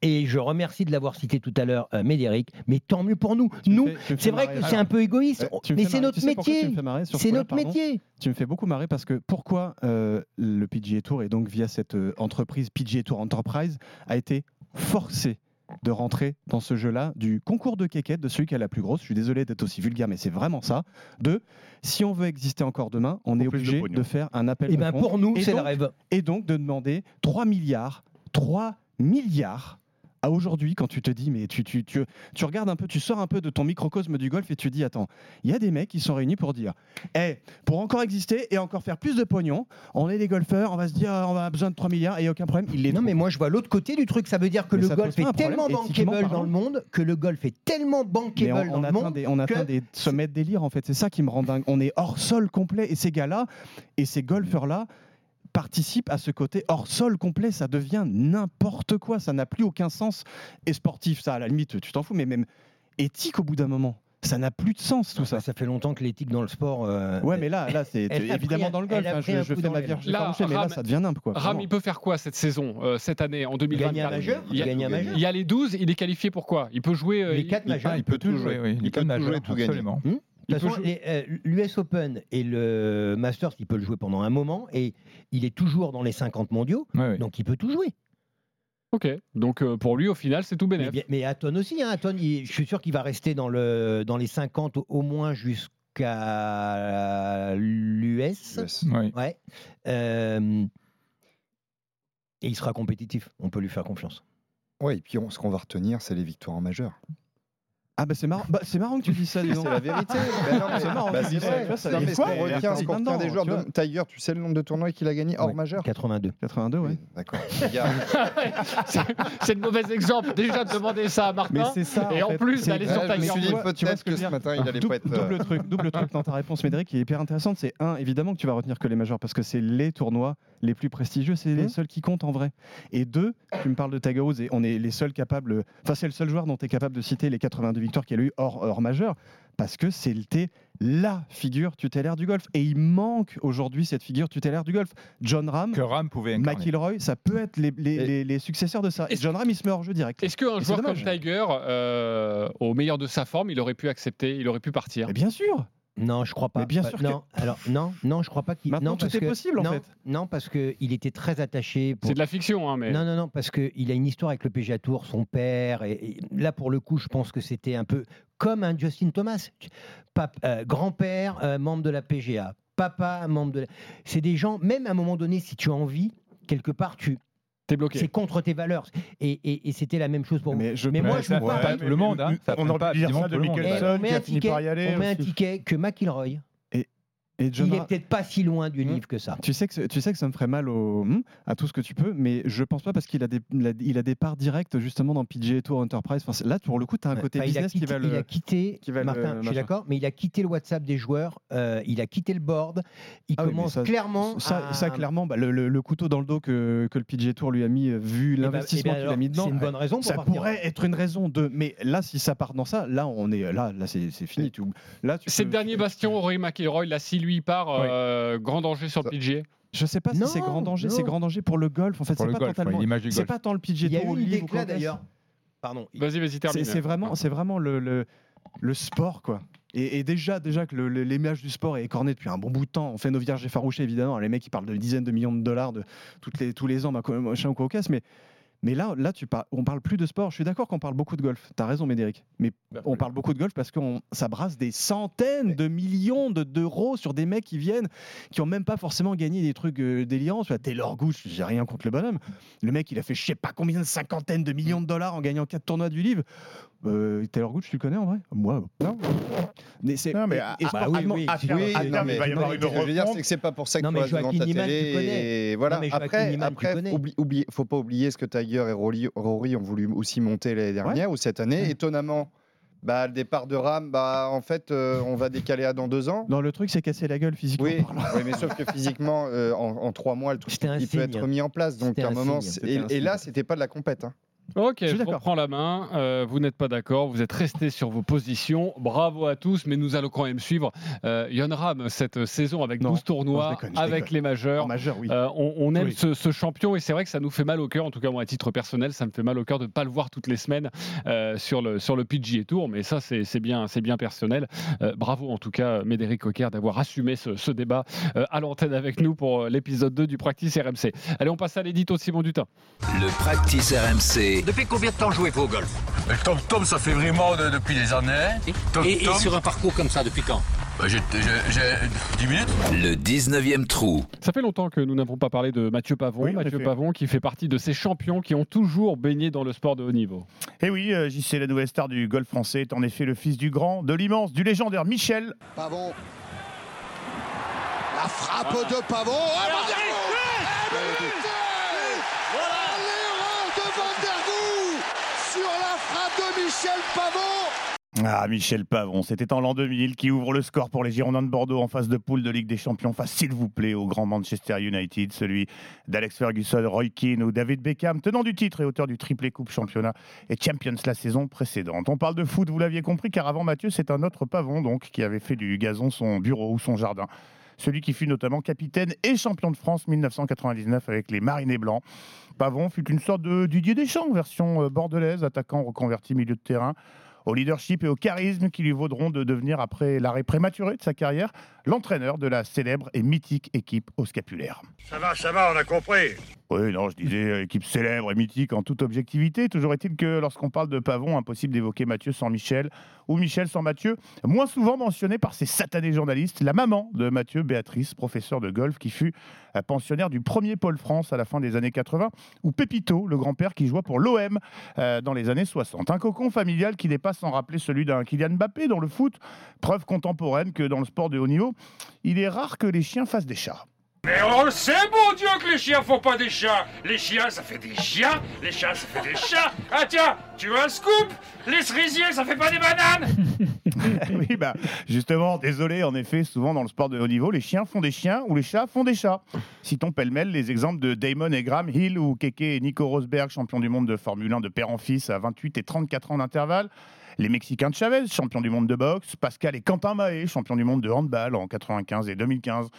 Et je remercie de l'avoir cité tout à l'heure, euh, Médéric. Mais tant mieux pour nous. nous, c'est vrai que c'est un peu égoïste, me mais c'est notre Tu sais métier. C'est notre pardon métier. Tu me fais beaucoup marrer parce que pourquoi euh, le PGA Tour et donc via cette euh, entreprise PGA Tour Enterprise a été forcé de rentrer dans ce jeu-là du concours de quéquette de celui qui a la plus grosse. Je suis désolé d'être aussi vulgaire, mais c'est vraiment ça. De si on veut exister encore demain, on est de obligé de, faire un appel. Eh de ben, pour nous, Et c'est le donc- rêve. Et donc de demander 3 milliards, 3 milliards à aujourd'hui, quand tu te dis, mais tu, tu, tu, tu regardes un peu, tu sors un peu de ton microcosme du golf et tu dis, attends, il y a des mecs qui sont réunis pour dire, eh, pour encore exister et encore faire plus de pognon, on est des golfeurs, on va se dire, on a besoin de 3 milliards et il n'y a aucun problème. Il les Non, mais moi je vois l'autre côté du truc. Ça veut dire que Mais le golf est tellement bankable dans le monde que le golf est tellement bankable on, dans le atteint monde. des, on atteint que- des sommets de délire en fait. C'est ça qui me rend dingue. On est hors sol complet et ces gars-là et ces golfeurs-là participent à ce côté hors sol complet. Ça devient n'importe quoi. Ça n'a plus aucun sens. Et sportif, ça à la limite, tu t'en fous, mais même éthique au bout d'un moment. Ça n'a plus de sens tout ça. Ça fait longtemps que l'éthique dans le sport. euh, Ouais, mais là, là c'est évidemment pris dans le golf. hein, je je fais ma vierge Là, mais là, ça devient n'importe quoi. Ram, vraiment. il peut faire quoi cette saison, euh, cette année, en 2024 Gagner un majeur il y, a, Gagner un majeur il y a les 12, il est qualifié pour quoi? Il peut jouer. euh, Les il- quatre il- majeurs. Ah, il peut tout jouer, oui. Il Les peut quatre tout majeurs, jouer, tout gagner. absolument. Hmm? Il euh, l'US Open et le Masters, il peut le jouer pendant un moment et il est toujours dans les 50 mondiaux, Ouais, ouais. donc il peut tout jouer. Ok, donc euh, pour lui, au final, c'est tout Mais, bénéf. bien- mais Hatton aussi, hein, il- je suis sûr qu'il va rester dans, le, dans les 50 au, moins jusqu'à l'US. US. Oui. Ouais. Euh, et il sera compétitif, on peut lui faire confiance. Ouais, et puis on- ce qu'on va retenir, c'est les victoires en majeur. Ah bah c'est marrant, bah, c'est marrant que tu dis ça. dis (laughs) donc. C'est la vérité. Non, mais- C'est marrant, bah, c'est vrai. tu vois, ça Non, mais des joueurs de Tiger, tu sais le nombre de tournois qu'il a gagné hors majeur 82. 82, ouais. Oui, D'accord. Les gars, (laughs) c'est le mauvais exemple. Déjà de demander ça à Martin. Mais c'est ça. et en, fait. plus C'est- d'aller Ouais, sur je me suis dit Tu vois- tu vois peut-être ce que que je ce veux matin, il allait Dou- pas être. euh, Double truc, double truc dans ta réponse, Médéric, qui est hyper intéressante. C'est un, évidemment que tu vas retenir que les majeurs parce que c'est les tournois les plus prestigieux, c'est les Mhm. seuls qui comptent en vrai. Et deux, tu me parles de Tiger Woods et on est les seuls capables. Enfin, c'est le seul joueur dont tu es capable de citer les 82 victoires qu'il a eu hors, hors majeur parce que c'était la figure tutélaire du golf. Et il manque aujourd'hui cette figure tutélaire du golf. John Ram, Que Ram pouvait incarner. McIlroy, ça peut être les, les- les- les successeurs de ça. Et John Ram, il se met hors jeu direct. Est-ce qu'un joueur comme. Tiger, euh, au meilleur de sa forme, il aurait pu accepter, il aurait pu partir? Mais bien sûr. Non, je crois pas. Mais bien Bah, sûr que- non, alors non, non, je crois pas qu'il. Maintenant, non, tout parce est que- possible, en non, fait. Non, parce que il était très attaché. Pour... C'est de la fiction, hein, mais. Non, non, non, parce qu'il a une histoire avec le PGA Tour, son père. Et, et là, pour le coup, je pense que c'était un peu comme un Justin Thomas. Euh, Grand-père, euh, membre de la PGA. Papa, membre de la... C'est des gens, même à un moment donné, si tu as envie, quelque part, tu... T'es bloqué. c'est contre tes valeurs. Et, et- et c'était la même chose pour moi. Mais je Mais moi, je vois prend pas. tout le monde. hein. Ça on aurait pas dire ça de. Mickelson. Qui un a fini ticket, par y aller on met un ticket que McIlroy, Et John il est Ram- peut-être pas si loin du Hmm. livre que ça. Tu sais, que, tu sais que ça me ferait mal au, hmm, à tout ce que tu peux, mais je pense pas parce qu'il a des, il a, il a des parts directes justement dans PGA Tour Enterprise. Enfin, là, pour le coup, tu as un côté Enfin, business quitté, qui va il a le. quitté, qui va le- Martin, je suis d'accord, mais il a quitté le WhatsApp des joueurs, euh, il a quitté le board, il Ah oui, commence ça- clairement Ça, à... ça, clairement, bah, le, le- le couteau dans le dos que, que le PGA Tour lui a mis, euh, vu Eh ben- l'investissement eh ben qu'il a mis dedans, C'est une bonne raison pour ça partir. pourrait être une raison de. Mais là, si ça part dans ça, là, on est là, là, c'est c'est fini. Tu, là, tu C'est peux- le dernier bastion, Rory McIlroy. Là, si lui part, euh, grand danger sur le PGA. Je sais pas si Non, c'est grand danger, c'est grand danger pour le golf. En fait, c'est pas golf, totalement. ouais, l'image du C'est pas tant le PGA Il y a eu une déclat quoi d'ailleurs. Pardon. Vas-y, vas-y, termine. C'est vraiment, c'est vraiment le, le, le sport, quoi. Et, et déjà, déjà que l'image du sport est écornée depuis un bon bout de temps. On fait nos vierges effarouchées, évidemment. Les mecs, ils parlent de dizaines de millions de dollars de, toutes les, tous les ans, machin machin ou cocasse. Mais, mais là, là tu par- on parle plus de sport. Je suis d'accord qu'on parle beaucoup de golf. Tu as raison, Médéric. Mais Bah, on parle beaucoup de golf parce que ça brasse des centaines de millions de- d'euros sur des mecs qui viennent, qui ont même pas forcément gagné des trucs euh, délirants. Tu vois, Taylor Gooch, j'ai rien contre le bonhomme. Le mec, il a fait je sais pas combien de cinquantaines de millions de dollars en gagnant quatre tournois du livre. Euh, Taylor Gooch, tu le connais en vrai? Moi, non. Mais c'est Non, mais à- sportivement- oui, oui. à terme- Oui, à non, mais il va y avoir une que je veux dire, refonte. c'est que c'est pas pour ça que Non, tu mais restes devant Joaquin ta tu télé. Et voilà. Après, tu après, oublie- faut pas oublier ce que Tiger et Rory, Rory ont voulu aussi monter l'année dernière ou cette année. Étonnamment, bah, le départ de Ram, bah, en fait, euh, on va décaler à dans deux ans. Non, le truc, c'est casser la gueule physiquement. Oui, oui, mais sauf que physiquement, euh, en, en trois mois, le truc il peut signe. être mis en place. Donc à un un moment, et, un et là, c'était pas de la compète. hein. Ok, Je je, reprends la main. Euh, vous n'êtes pas d'accord, vous êtes restés sur vos positions. Bravo à tous, mais nous allons quand même suivre euh, Yon Ram cette saison avec Non, 12 non, tournois, je déconne, je avec déconne. les majeurs. En majeur, oui. Euh, on, on aime Oui. ce, ce champion et c'est vrai que ça nous fait mal au cœur, en tout cas moi à titre personnel, ça me fait mal au cœur de ne pas le voir toutes les semaines euh, sur, le, sur le PGA Tour, mais ça c'est c'est bien, c'est bien personnel. Euh, bravo en tout cas Médéric Coquer d'avoir assumé ce, ce débat euh, à l'antenne avec nous pour l'épisode 2 du Practice RMC. Allez, on passe à l'édito de Simon Dutin. Le practice RMC. Depuis combien de temps jouez-vous au golf Tom Tom, ça fait vraiment de- depuis des années. Tom et, et Tom, sur un parcours comme ça, depuis quand bah, j'ai j'ai- j'ai 10 minutes. Le 19e trou. Ça fait longtemps que nous n'avons pas parlé de Mathieu Pavon. Oui, en Mathieu effet. Pavon qui fait partie de ces champions qui ont toujours baigné dans le sport de haut niveau. Et oui, euh, JC, la nouvelle star du golf français, est en effet le fils du grand, de l'immense, du légendaire Michel. Pavon. La frappe de Pavon. Oh, Van der Voort Eh, but L'erreur de Van der Voort sur la frappe de Michel Pavon. Ah, Michel Pavon, c'était en l'an 2000 qui ouvre le score pour les Girondins de Bordeaux en phase de poule de Ligue des Champions face, s'il vous plaît, au grand Manchester United, celui d'Alex Ferguson, Roy Keane ou David Beckham, tenant du titre et auteur du triplé Coupe Championnat et Champions la saison précédente. On parle de foot, vous l'aviez compris, car avant Mathieu, c'est un autre Pavon donc qui avait fait du gazon son bureau ou son jardin. Celui qui fut notamment capitaine et champion de France 1999 avec les Marinés Blancs. Pavon fut une sorte de Didier Deschamps, version euh, bordelaise, attaquant reconverti milieu de terrain au leadership et au charisme qui lui vaudront de devenir, après l'arrêt prématuré de sa carrière, l'entraîneur de la célèbre et mythique équipe au scapulaire. Ça va, ça va, on a compris. Oui, non, je disais euh, équipe célèbre et mythique en toute objectivité. Toujours est-il que lorsqu'on parle de Pavon, impossible d'évoquer Mathieu sans Michel ou Michel sans Mathieu. Moins souvent mentionné par ces satanés journalistes, la maman de Mathieu, Béatrice, professeure de golf, qui fut euh, pensionnaire du premier Pôle France à la fin des années 80, ou Pépito, le grand-père qui joua pour l'OM euh, dans les années 60. Un cocon familial qui n'est pas sans rappeler celui d'un Kylian Mbappé dans le foot, preuve contemporaine que dans le sport de haut niveau, il est rare que les chiens fassent des chats. Mais on le sait, bon Dieu, que les chiens font pas des chats. Les chiens, ça fait des chiens. Les chats, ça fait des chats. Ah tiens, tu veux un scoop? Les cerisiers, ça fait pas des bananes (laughs) oui, bah, justement, désolé, en effet, souvent dans le sport de haut niveau, les chiens font des chiens ou les chats font des chats. Citons pêle-mêle les exemples de Damon et Graham Hill ou Keke et Nico Rosberg, champions du monde de Formule 1 de père en fils à 28 et 34 ans d'intervalle. Les Mexicains de Chavez, champions du monde de boxe. Pascal et Quentin Mahé, champions du monde de handball en 95 et 2015.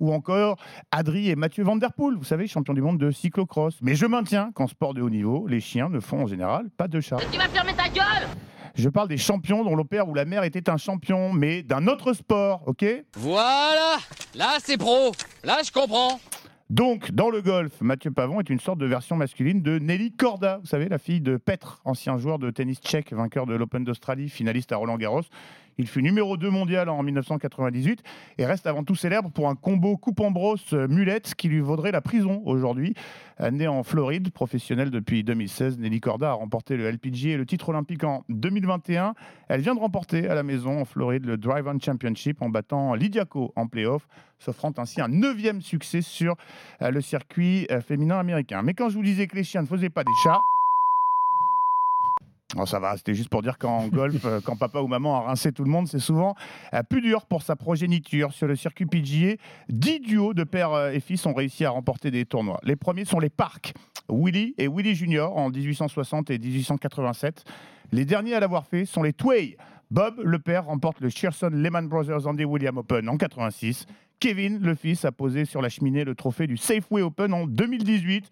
Ou encore Adri et Mathieu Van Der Poel, vous savez, champions du monde de cyclocross. Mais je maintiens qu'en sport de haut niveau, les chiens ne font en général pas de chats. Tu vas fermer ta gueule Je parle des champions dont le père ou la mère était un champion, mais d'un autre sport, ok? Voilà Là, c'est pro Là, je comprends Donc, dans le golf, Mathieu Pavon est une sorte de version masculine de Nelly Corda, vous savez, la fille de Petr, ancien joueur de tennis tchèque, vainqueur de l'Open d'Australie, finaliste à Roland Garros. Il fut numéro 2 mondial en 1998 et reste avant tout célèbre pour un combo coupe en brosse euh, mulette qui lui vaudrait la prison aujourd'hui. Euh, Né en Floride, professionnelle depuis 2016, Nelly Corda a remporté le LPGA et le titre olympique en 2021. Elle vient de remporter à la maison en Floride le Drive On Championship en battant Lidiaco en playoff, s'offrant ainsi un neuvième succès sur euh, le circuit féminin américain. Mais quand je vous disais que les chiens ne faisaient pas des chats, Oh, ça va, c'était juste pour dire qu'en (laughs) golf, euh, quand papa ou maman a rincé tout le monde, c'est souvent euh, plus dur pour sa progéniture. Sur le circuit PGA, 10 duos de père euh, et fils ont réussi à remporter des tournois. Les premiers sont les Parks, Willie et Willie Junior en 1860 et 1887. Les derniers à l'avoir fait sont les Tway. Bob, le père, remporte le Shearson Lehman Brothers Andy William Open en 86. Kevin, le fils, a posé sur la cheminée le trophée du Safeway Open en 2018.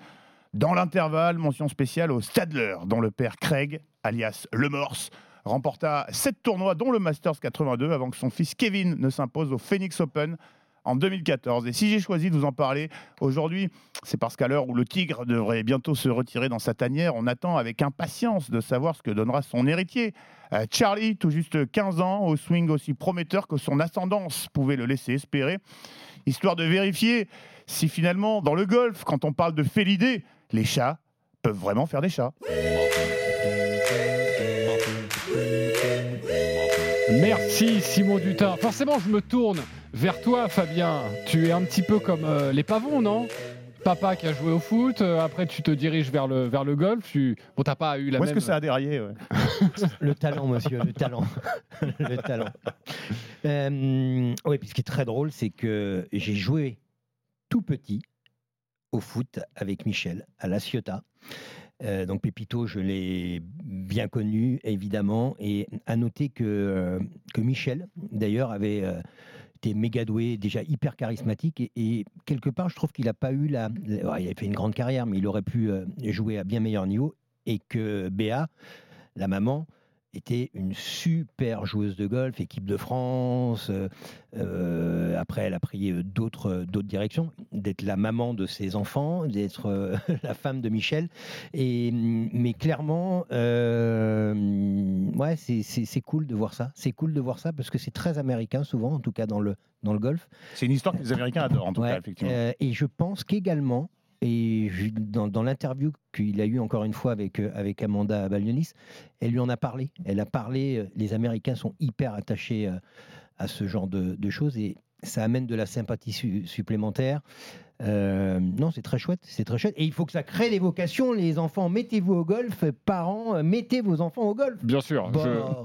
Dans l'intervalle, mention spéciale au Stadler, dont le père Craig, alias Le Morse, remporta sept tournois, dont le Masters 82, avant que son fils Kevin ne s'impose au Phoenix Open en 2014. Et si j'ai choisi de vous en parler aujourd'hui, c'est parce qu'à l'heure où le tigre devrait bientôt se retirer dans sa tanière, on attend avec impatience de savoir ce que donnera son héritier. Euh, Charlie, tout juste 15 ans, au swing aussi prometteur que son ascendance pouvait le laisser espérer, histoire de vérifier si finalement, dans le golf, quand on parle de félidé, les chats peuvent vraiment faire des chats. Merci Simon Dutin. Forcément, je me tourne vers toi, Fabien. Tu es un petit peu comme euh, les pavons, non? Papa qui a joué au foot, euh, après tu te diriges vers le, vers le golf. Tu... Bon, t'as pas eu la Où même. est-ce que ça a déraillé ouais? Le talent, monsieur, le talent. (laughs) le talent. Euh, oui, puis ce qui est très drôle, c'est que j'ai joué tout petit au foot avec Michel à La Ciotat. Euh, donc Pépito, je l'ai bien connu, évidemment. Et à noter que, euh, que Michel, d'ailleurs, avait euh, été méga doué, déjà hyper charismatique. Et, quelque part, je trouve qu'il n'a pas eu la, Il a fait une grande carrière, mais il aurait pu jouer à bien meilleur niveau. Et que Béa, la maman, était une super joueuse de golf, équipe de France. euh, euh, après, elle a pris euh, d'autres d'autres directions, d'être la maman de ses enfants, d'être euh, (laughs) la femme de Michel. Et mm, mais clairement, euh, ouais, c'est- cool de voir ça. C'est cool de voir ça parce que c'est très américain souvent, en tout cas dans le dans le golf. C'est une histoire que les Américains adorent, en tout Ouais, cas, effectivement. et je pense qu'également, et dans, l'interview qu'il a eu encore une fois avec, euh, avec Amanda Balionis, elle lui en a parlé. Elle a parlé, euh, les Américains sont hyper attachés euh, à ce genre de, choses et ça amène de la sympathie su- supplémentaire. Euh, non, c'est très chouette, c'est très chouette. Et il faut que ça crée des vocations, les enfants. Mettez-vous au golf, parents, euh, mettez vos enfants au golf. Bien sûr,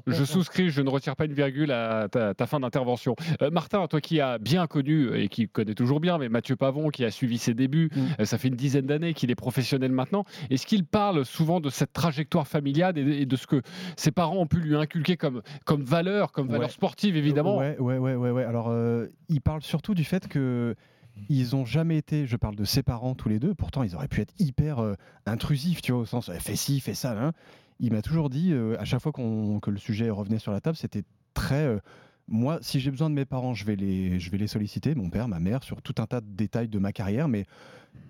je, je souscris, je ne retire pas une virgule à ta, ta fin d'intervention. Euh, Martin, toi qui as bien connu et qui connaît toujours bien, mais Mathieu Pavon qui a suivi ses débuts, euh, ça fait une dizaine d'années qu'il est professionnel maintenant. Est-ce qu'il parle souvent de cette trajectoire familiale et, et de ce que ses parents ont pu lui inculquer comme, comme valeur, comme valeur Ouais. sportive évidemment Ouais, ouais, ouais, ouais. ouais. Alors, euh, il parle surtout du fait que ils ont jamais été, je parle de ses parents tous les deux, pourtant ils auraient pu être hyper euh, intrusifs, tu vois, au sens fais ci, fais ça. hein. Il m'a toujours dit, euh, à chaque fois que le sujet revenait sur la table, c'était très. euh, moi, si j'ai besoin de mes parents, je vais, les, je vais les solliciter, mon père, ma mère, sur tout un tas de détails de ma carrière, mais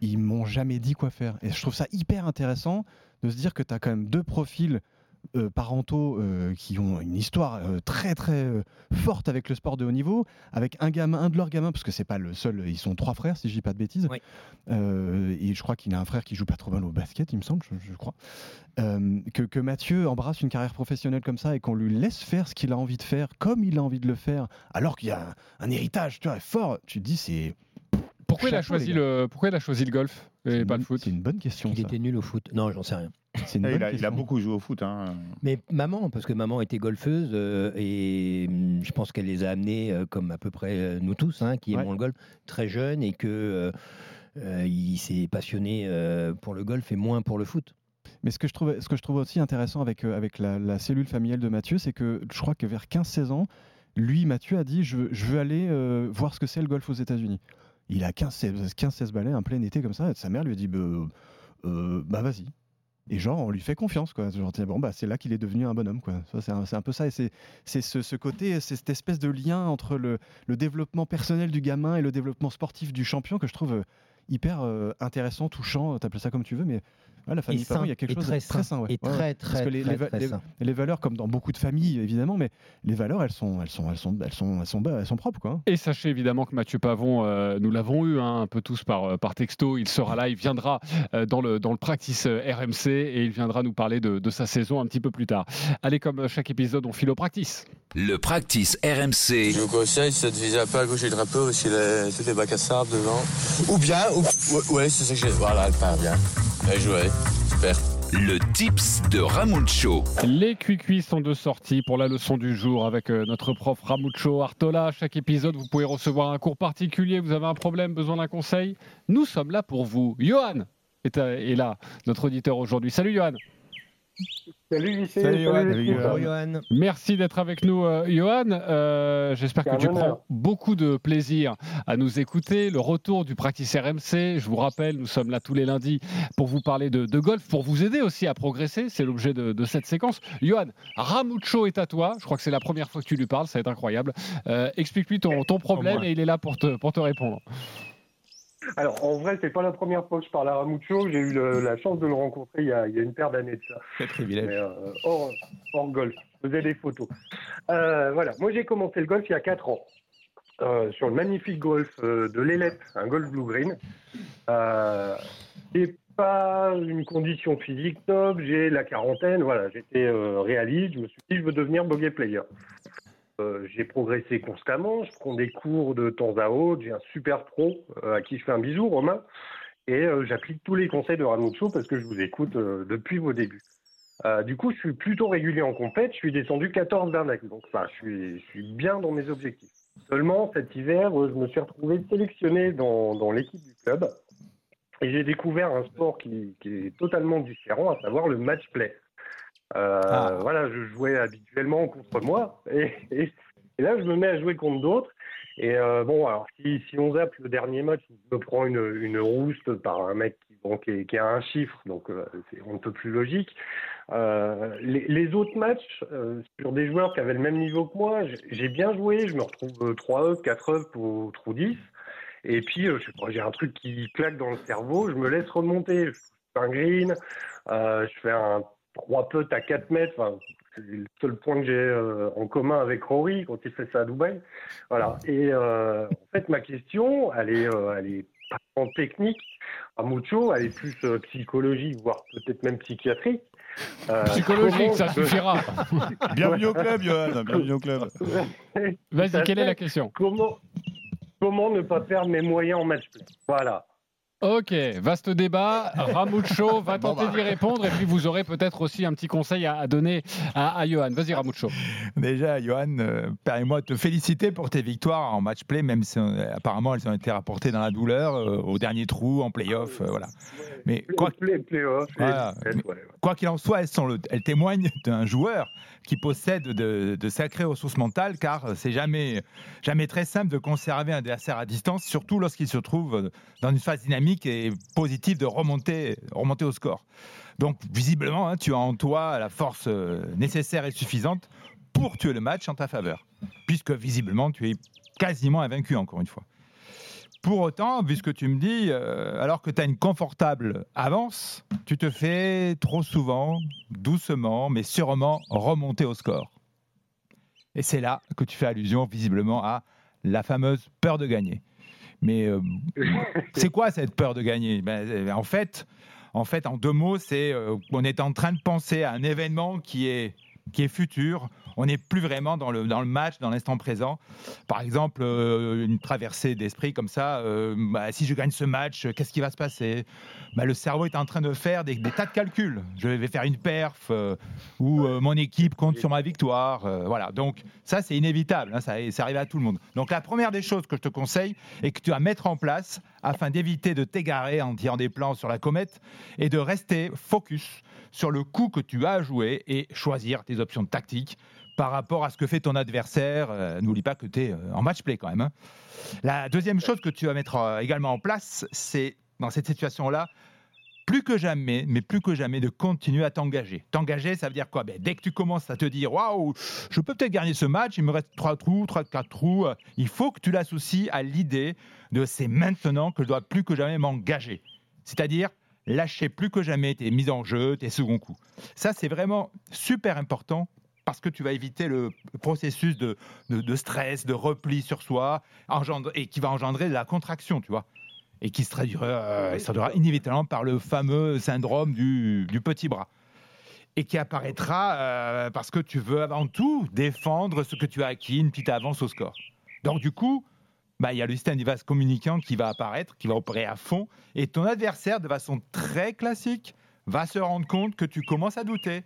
ils m'ont jamais dit quoi faire. Et je trouve ça hyper intéressant de se dire que tu as quand même deux profils euh, parentaux euh, qui ont une histoire euh, très très euh, forte avec le sport de haut niveau, avec un gamin, un de leurs gamins, parce que c'est pas le seul, ils sont trois frères si je dis pas de bêtises. Euh, et je crois qu'il a un frère qui joue pas trop mal au basket, il me semble, je, je crois. Euh, que, que Mathieu embrasse une carrière professionnelle comme ça et qu'on lui laisse faire ce qu'il a envie de faire, comme il a envie de le faire, alors qu'il y a un, un héritage, tu vois, fort. Tu te dis c'est Pourquoi il, a Chapeau, choisi les gars. le, pourquoi il a choisi le golf et pas le foot? C'est une bonne question. Il était nul au foot. Non, j'en sais rien. C'est une Et bonne il, a, il a question. beaucoup joué au foot. Hein. Mais maman, parce que maman était golfeuse euh, et hum, je pense qu'elle les a amenés, euh, comme à peu près euh, nous tous, hein, qui Ouais. aimons le golf, très jeunes et que euh, euh, il s'est passionné euh, pour le golf et moins pour le foot. Mais ce que je trouve, ce que je trouve aussi intéressant avec, euh, avec la, la cellule familiale de Mathieu, c'est que je crois que vers 15-16 ans, lui, Mathieu, a dit je veux, je veux aller euh, voir ce que c'est le golf aux États-Unis. Il a 15-16 15-16 balais, un plein été comme ça, et sa mère lui a dit bah, euh, bah vas-y. Et genre, on lui fait confiance, quoi. Genre, bon, bah, c'est là qu'il est devenu un bonhomme, quoi. C'est un, un peu ça. Et c'est, c'est ce, ce côté, c'est cette espèce de lien entre le, le développement personnel du gamin et le développement sportif du champion que je trouve euh, hyper euh, intéressant, touchant, t'appelles ça comme tu veux, mais ouais, la famille il y a quelque et chose très de très sain, ouais. et Ouais, très, ouais. très, Parce que les, très, les va- très les- sain. les valeurs, comme dans beaucoup de familles, évidemment, mais les valeurs, elles sont, elles sont, elles sont, elles sont, elles sont, elles sont propres, quoi. Et sachez évidemment que Mathieu Pavon, euh, nous l'avons eu hein, un peu tous par, euh, par texto, il sera là, il viendra euh, dans, le, dans le practice euh, RMC et il viendra nous parler de, de sa saison un petit peu plus tard. Allez, comme chaque épisode, on file au practice. Le practice RMC. Je vous conseille, c'est de viser un peu à gauche du drapeau, aussi les, toutes les bacs à sable devant. Ou bien, ou, ouais, c'est ça que j'ai. Voilà, elle part bien. Bien Le tips de Ramucho. Les cuicuis sont de sortie pour la leçon du jour avec euh, notre prof Ramucho Artola. Chaque épisode, vous pouvez recevoir un cours particulier. Vous avez un problème, besoin d'un conseil? Nous sommes là pour vous. Johan est, euh, est là, notre auditeur aujourd'hui. Salut Johan. Salut lycée, Salut, Johan. l'équipe. Salut, Johan. Merci d'être avec nous, euh, Johan. Euh, J'espère que tu honneur. prends beaucoup de plaisir à nous écouter. Le retour du Practice RMC, je vous rappelle, nous sommes là tous les lundis pour vous parler de, de golf, pour vous aider aussi à progresser. C'est l'objet de, de cette séquence. Johan, Ramucho est à toi. Je crois que c'est la première fois que tu lui parles, ça va être incroyable. Euh, Explique-lui ton, ton problème et il est là pour te, pour te répondre. Alors, en vrai, c'est pas la première fois que je parle à Ramucho. J'ai eu le- la chance de le rencontrer il y a, il y a une paire d'années de ça. Quel privilège. Mais, euh, hors, hors golf. Je faisais des photos. Euh, voilà. Moi, j'ai commencé le golf il y a 4 ans. euh, sur le magnifique golf de l'Élette, un golf blue green. Et pas une condition physique top. J'ai la quarantaine. Voilà. J'étais réaliste. Je me suis dit, je veux devenir bogey player. Euh, j'ai progressé constamment, je prends des cours de temps à autre, j'ai un super pro euh, à qui je fais un bisou, Romain, et euh, j'applique tous les conseils de Ramucho parce que je vous écoute depuis vos débuts. Du coup, je suis plutôt régulier en compète, je suis descendu 14 Bernac, donc je suis, bien dans mes objectifs. Seulement, cet hiver, je me suis retrouvé sélectionné dans, dans l'équipe du club et j'ai découvert un sport qui, qui est totalement différent, à savoir le match play. Euh, Ah. Voilà, je jouais habituellement contre moi, (laughs) et, et- et là je me mets à jouer contre d'autres. Et euh, bon, alors si, si on zappe le dernier match, je me prends une, une rouste par un mec qui, bon, qui, est- qui a un chiffre, donc euh, c'est un peu plus logique. Euh, les, les autres matchs euh, sur des joueurs qui avaient le même niveau que moi, j'ai- bien joué, je me retrouve euh, 3 up, 4 up ou trou 10. Et puis, euh, j'ai un truc qui claque dans le cerveau, je me laisse remonter. Je fais un green, je fais un 3 putt à 4 mètres. Enfin, c'est le seul point que j'ai euh, en commun avec Rory quand il fait ça à Dubaï. Voilà. Et euh, en fait, ma question, elle est, euh, elle est pas en technique à Mucho, elle est plus euh, psychologique, voire peut-être même psychiatrique. Euh, Psychologique, ça suffira. (laughs) Bienvenue au club, Johan. Bienvenue au club. Vas-y, quelle est la question? Comment, comment ne pas perdre mes moyens en match play? Voilà. Ok, vaste débat. Ramucho va tenter bah. d'y répondre et puis vous aurez peut-être aussi un petit conseil à, à donner à, à Johan. Vas-y, Ramucho. Déjà, Johan, euh, permets-moi de te féliciter pour tes victoires en match play, même si euh, apparemment elles ont été rapportées dans la douleur, euh, au dernier trou, en play-off, euh, voilà. Mais quoi qu'il en soit, elles, sont le- elles témoignent d'un joueur qui possède de, sacrées ressources mentales, car c'est jamais, jamais très simple de conserver un adversaire à distance, surtout lorsqu'il se trouve dans une phase dynamique et positive de remonter, remonter au score. Donc, visiblement, hein, tu as en toi la force euh, nécessaire et suffisante pour tuer le match en ta faveur, puisque visiblement, tu es quasiment invaincu, encore une fois. Pour autant, vu ce que tu me dis, euh, alors que tu as une confortable avance, tu te fais trop souvent, doucement, mais sûrement remonter au score. Et c'est là que tu fais allusion visiblement à la fameuse peur de gagner. Mais euh, (laughs) c'est quoi cette peur de gagner? Ben, euh, En fait, en fait, en deux mots, c'est euh, qu'on est en train de penser à un événement qui est qui est futur. On n'est plus vraiment dans le, dans le match, dans l'instant présent. Par exemple, euh, une traversée d'esprit comme ça, euh, bah, si je gagne ce match, qu'est-ce qui va se passer? Bah, Le cerveau est en train de faire des, tas de calculs. Je vais faire une perf, euh, ou mon équipe compte sur ma victoire. voilà, donc ça c'est inévitable, hein, ça, ça arrive à tout le monde. Donc la première des choses que je te conseille et que tu vas mettre en place afin d'éviter de t'égarer en tirant des plans sur la comète et de rester focus sur le coup que tu as à jouer et choisir tes options tactiques par rapport à ce que fait ton adversaire. Euh, N'oublie pas que tu es en match play quand même. hein. La deuxième chose que tu vas mettre euh, également en place, c'est dans cette situation-là, plus que jamais, mais plus que jamais, de continuer à t'engager. T'engager, ça veut dire quoi? Ben, Dès que tu commences à te dire, waouh, je peux peut-être gagner ce match, il me reste trois trous, trois, quatre trous, euh, il faut que tu l'associes à l'idée de c'est maintenant que je dois plus que jamais m'engager. C'est-à-dire lâcher plus que jamais tes mises en jeu, tes seconds coups. Ça, c'est vraiment super important parce que tu vas éviter le processus de, de- stress, de repli sur soi, et qui va engendrer de la contraction, tu vois et qui se traduira, euh, se traduira inévitablement par le fameux syndrome du, du petit bras. Et qui apparaîtra euh, parce que tu veux avant tout défendre ce que tu as acquis, une petite avance au score. Donc du coup, bah, il y a le système du vase communicant qui va apparaître, qui va opérer à fond, et ton adversaire, de façon très classique, va se rendre compte que tu commences à douter.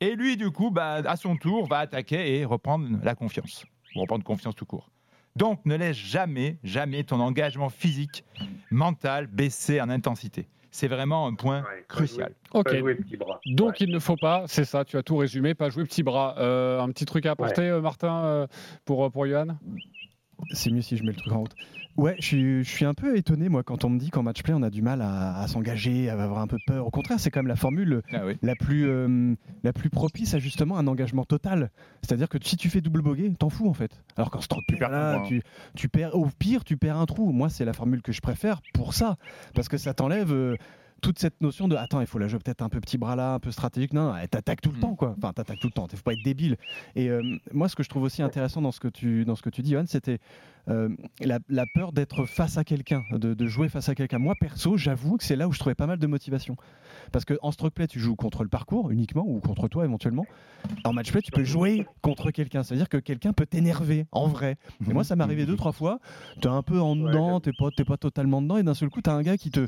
Et lui, du coup, bah, à son tour, va attaquer et reprendre la confiance, ou reprendre confiance tout court. Donc, ne laisse jamais, jamais ton engagement physique, mental baisser en intensité. C'est vraiment un point crucial. Ok. Donc il ne faut pas, c'est ça, tu as tout résumé, pas jouer petit bras. Euh, un petit truc à apporter, euh, Martin, euh, pour, pour Johan? C'est mieux si je mets le truc en route. Ouais, je suis, je suis un peu étonné, moi, quand on me dit qu'en match play, on a du mal à, à s'engager, à avoir un peu peur. Au contraire, c'est quand même la formule la, plus, euh, la plus propice à justement un engagement total. C'est-à-dire que si tu fais double bogey, t'en fous en fait. Alors qu'en là, point. tu, tu perds, au pire, tu perds un trou. Moi, c'est la formule que je préfère pour ça. Parce que ça t'enlève. euh, toute cette notion de attends, il faut la jouer peut-être un peu petit bras là, un peu stratégique. Non, non, t'attaques tout le temps, quoi. Enfin, t'attaques tout le temps. Il faut pas être débile. Et euh, moi, ce que je trouve aussi intéressant dans ce que tu, dans ce que tu dis, Johan, c'était euh, la, la peur d'être face à quelqu'un, de, de jouer face à quelqu'un. Moi, perso, j'avoue que c'est là où je trouvais pas mal de motivation. Parce que en stroke play, tu joues contre le parcours uniquement ou contre toi éventuellement. En match play, tu peux jouer contre quelqu'un. C'est-à-dire que quelqu'un peut t'énerver en vrai. Et moi, ça m'est arrivé deux, trois fois. T'es un peu en dedans, t'es pas, pas totalement dedans, et d'un seul coup, t'as un gars qui te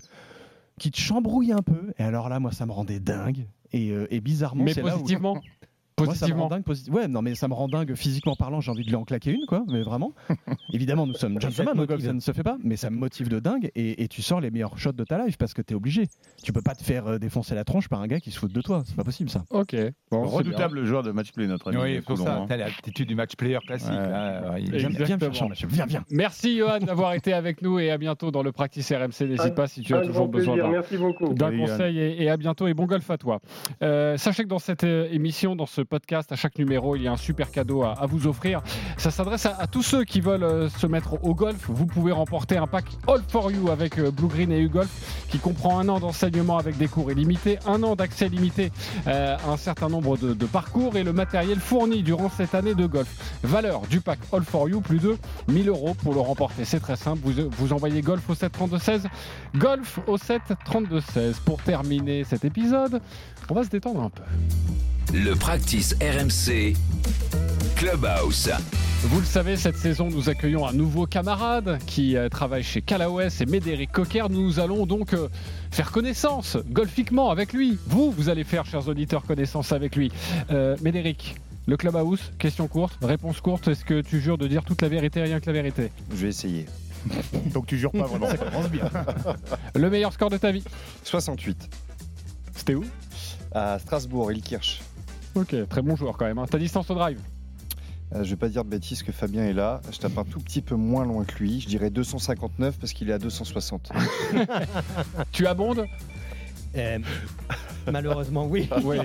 qui te chambrouille un peu. Et alors là, moi, ça me rendait dingue. Et, euh, et bizarrement, Mais c'est là où- positivement Moi, ça me rend dingue Ouais, non, mais ça me rend dingue physiquement parlant. J'ai envie de lui en claquer une, quoi. Mais vraiment. (laughs) Évidemment, nous sommes gentlemen au golf, ça ne se fait pas. Mais ça me motive de dingue. Et, et tu sors les meilleurs shots de ta life parce que t'es obligé. Tu peux pas te faire euh, défoncer la tronche par un gars qui se fout de toi. C'est pas possible, ça. Ok. Redoutable joueur de match play, notre ami. Oui, pour ça, hein. t'as l'attitude du match player classique. Ouais. hein, il- Viens, viens. Viens, viens. Merci Johan d'avoir été avec nous et à bientôt dans le Practice RMC. N'hésite pas si tu as Un toujours besoin d'un conseil et, et à bientôt et bon golf à toi. Euh, sachez que dans cette euh, émission, dans ce podcast, à chaque numéro, il y a un super cadeau à, vous offrir. Ça s'adresse à, tous ceux qui veulent euh, se mettre au golf. Vous pouvez remporter un pack All for You avec euh, Blue Green et U-Golf qui comprend un an d'enseignement avec des cours illimités, un an d'accès limité euh, à un certain nombre de, parcours et le matériel fourni durant cette année de golf. Valeur du pack All for You, plus de 1000 euros pour le remporter. C'est très simple, vous, vous envoyez golf au 7 32 16, golf au 7 32 16. Pour terminer cet épisode, on va se détendre un peu. Le practice RMC Clubhouse. Vous le savez, cette saison, nous accueillons un nouveau camarade qui euh, travaille chez Callaway, c'est Médéric Cocker. Nous allons donc euh, faire connaissance golfiquement avec lui. Vous, vous allez faire, chers auditeurs, connaissance avec lui. Euh, Médéric, le Clubhouse, question courte, réponse courte. Est-ce que tu jures de dire toute la vérité, rien que la vérité? Je vais essayer. (laughs) Donc tu jures pas vraiment, ça commence bien. Le meilleur score de ta vie? 68. C'était où? À Strasbourg, Ilkirch. Ok, très bon joueur quand même. hein. Ta distance au drive Euh, je vais pas dire de bêtises que Fabien est là. Je tape un tout petit peu moins loin que lui. Je dirais 259 parce qu'il est à 260. (laughs) Tu abondes? Euh, malheureusement, oui. (laughs) Oui.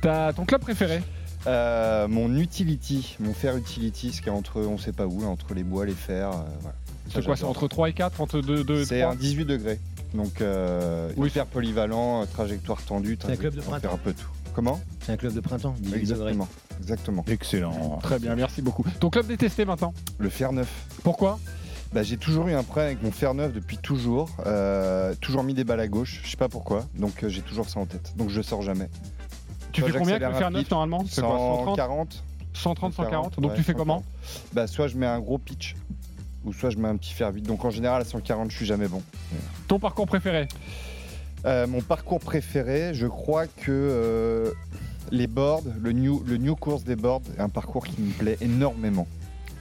T'as ton club préféré? Euh, mon utility, mon fer utility, ce qui est entre, on sait pas où, là, entre les bois, les fers. euh, voilà. C'est quoi C'est entre 3 et 4 Entre 2, 2 C'est 3 un 18 degrés. Donc, euh, Oui. hyper polyvalent, trajectoire tendue. C'est un club de on peut faire printemps. un peu tout. Comment C'est un club de printemps. 18 degrés. Exactement. Exactement. Excellent. Très bien, merci beaucoup. Ton club détesté maintenant Le fer neuf. Pourquoi Bah, j'ai toujours eu un problème avec mon fer neuf depuis toujours. Euh, toujours mis des balles à gauche, je sais pas pourquoi. Donc euh, j'ai toujours ça en tête. Donc je sors jamais. Tu Soit fais combien avec le fer un neuf normalement C'est quoi 130 140 130, 140 Donc ouais, tu fais 140. comment Bah soit je mets un gros pitch, ou soit je mets un petit fer vide. Donc en général à 140 je suis jamais bon. Ton parcours préféré Euh, mon parcours préféré, je crois que euh, les boards, le new, le new course des boards est un parcours qui me plaît énormément.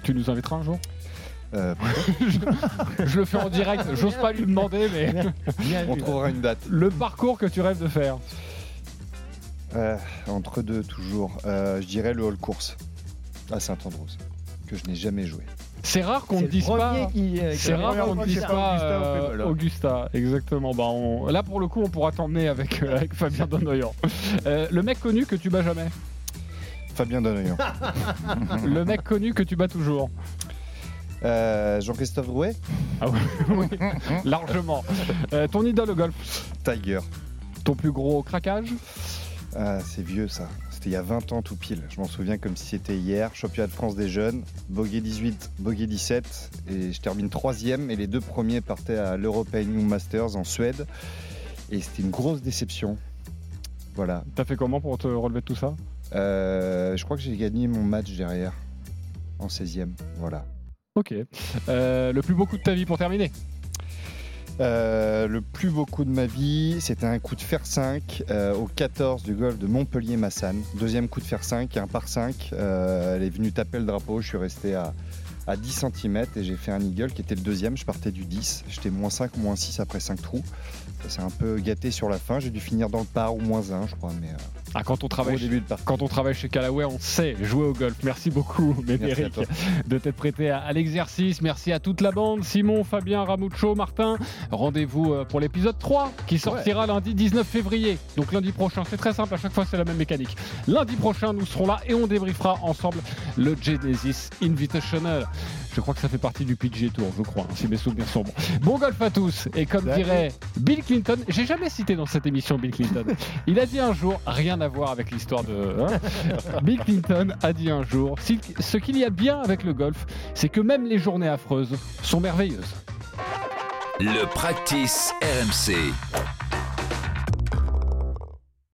Tu nous inviteras un jour? Euh, (laughs) Je le fais en direct, j'ose pas lui demander, mais (laughs) on trouvera une date. le parcours que tu rêves de faire Euh, entre deux toujours. Euh, je dirais le hall course à Saint-Andrews, que je n'ai jamais joué. C'est rare qu'on ne dise pas. euh, C'est rare qu'on ne dise pas Augusta au euh. Augusta, exactement. Bah, on- Là, pour le coup, on pourra t'emmener avec, euh, avec (laughs) Fabien Donoyan. Euh, le mec connu que tu bats jamais. Fabien Donoyan. (laughs) le mec connu que tu bats toujours. Euh, Jean-Christophe Drouet Ah oui, (laughs) oui, largement. Euh, ton idole au golf. Tiger. Ton plus gros craquage. Ah, c'est vieux ça. C'était il y a 20 ans tout pile. Je m'en souviens comme si c'était hier. Championnat de France des jeunes, bogey 18, bogey 17. Et je termine troisième. Et les deux premiers partaient à l'European Young Masters en Suède. Et c'était une grosse déception. Voilà. T'as fait comment pour te relever de tout ça? Euh, je crois que j'ai gagné mon match derrière. En 16e. Voilà. Ok. Euh, le plus beau coup de ta vie pour terminer? Euh, le plus beau coup de ma vie, c'était un coup de fer 5 euh, au 14 du golf de Montpellier-Massagne. Deuxième coup de fer 5, un par 5. Euh, elle est venue taper le drapeau, je suis resté à, à 10 cm et j'ai fait un eagle qui était le deuxième. Je partais du 10, j'étais moins 5, moins 6 après 5 trous. Ça s'est un peu gâté sur la fin, j'ai dû finir dans le par ou moins 1, je crois. Mais euh, Ah, quand on travaille au début de partie. Quand on travaille chez Callaway, on sait jouer au golf. Merci beaucoup, (laughs) Médéric, de t'être prêté à, à l'exercice. Merci à toute la bande, Simon, Fabien, Ramucho, Martin. Rendez-vous euh, pour l'épisode 3 qui sortira lundi 19 février. Donc lundi prochain, c'est très simple, à chaque fois c'est la même mécanique. Lundi prochain, nous serons là et on débriefera ensemble le Genesis Invitational. Je crois que ça fait partie du PGA Tour, je crois, hein, si mes souvenirs sont bons. Bon golf à tous. Et comme Salut. dirait Bill Clinton, j'ai jamais cité dans cette émission Bill Clinton. (laughs) Il a dit un jour, rien à voir avec l'histoire de. hein. (laughs) Bill Clinton a dit un jour, si- ce qu'il y a bien avec le golf, c'est que même les journées affreuses sont merveilleuses. Le practice RMC.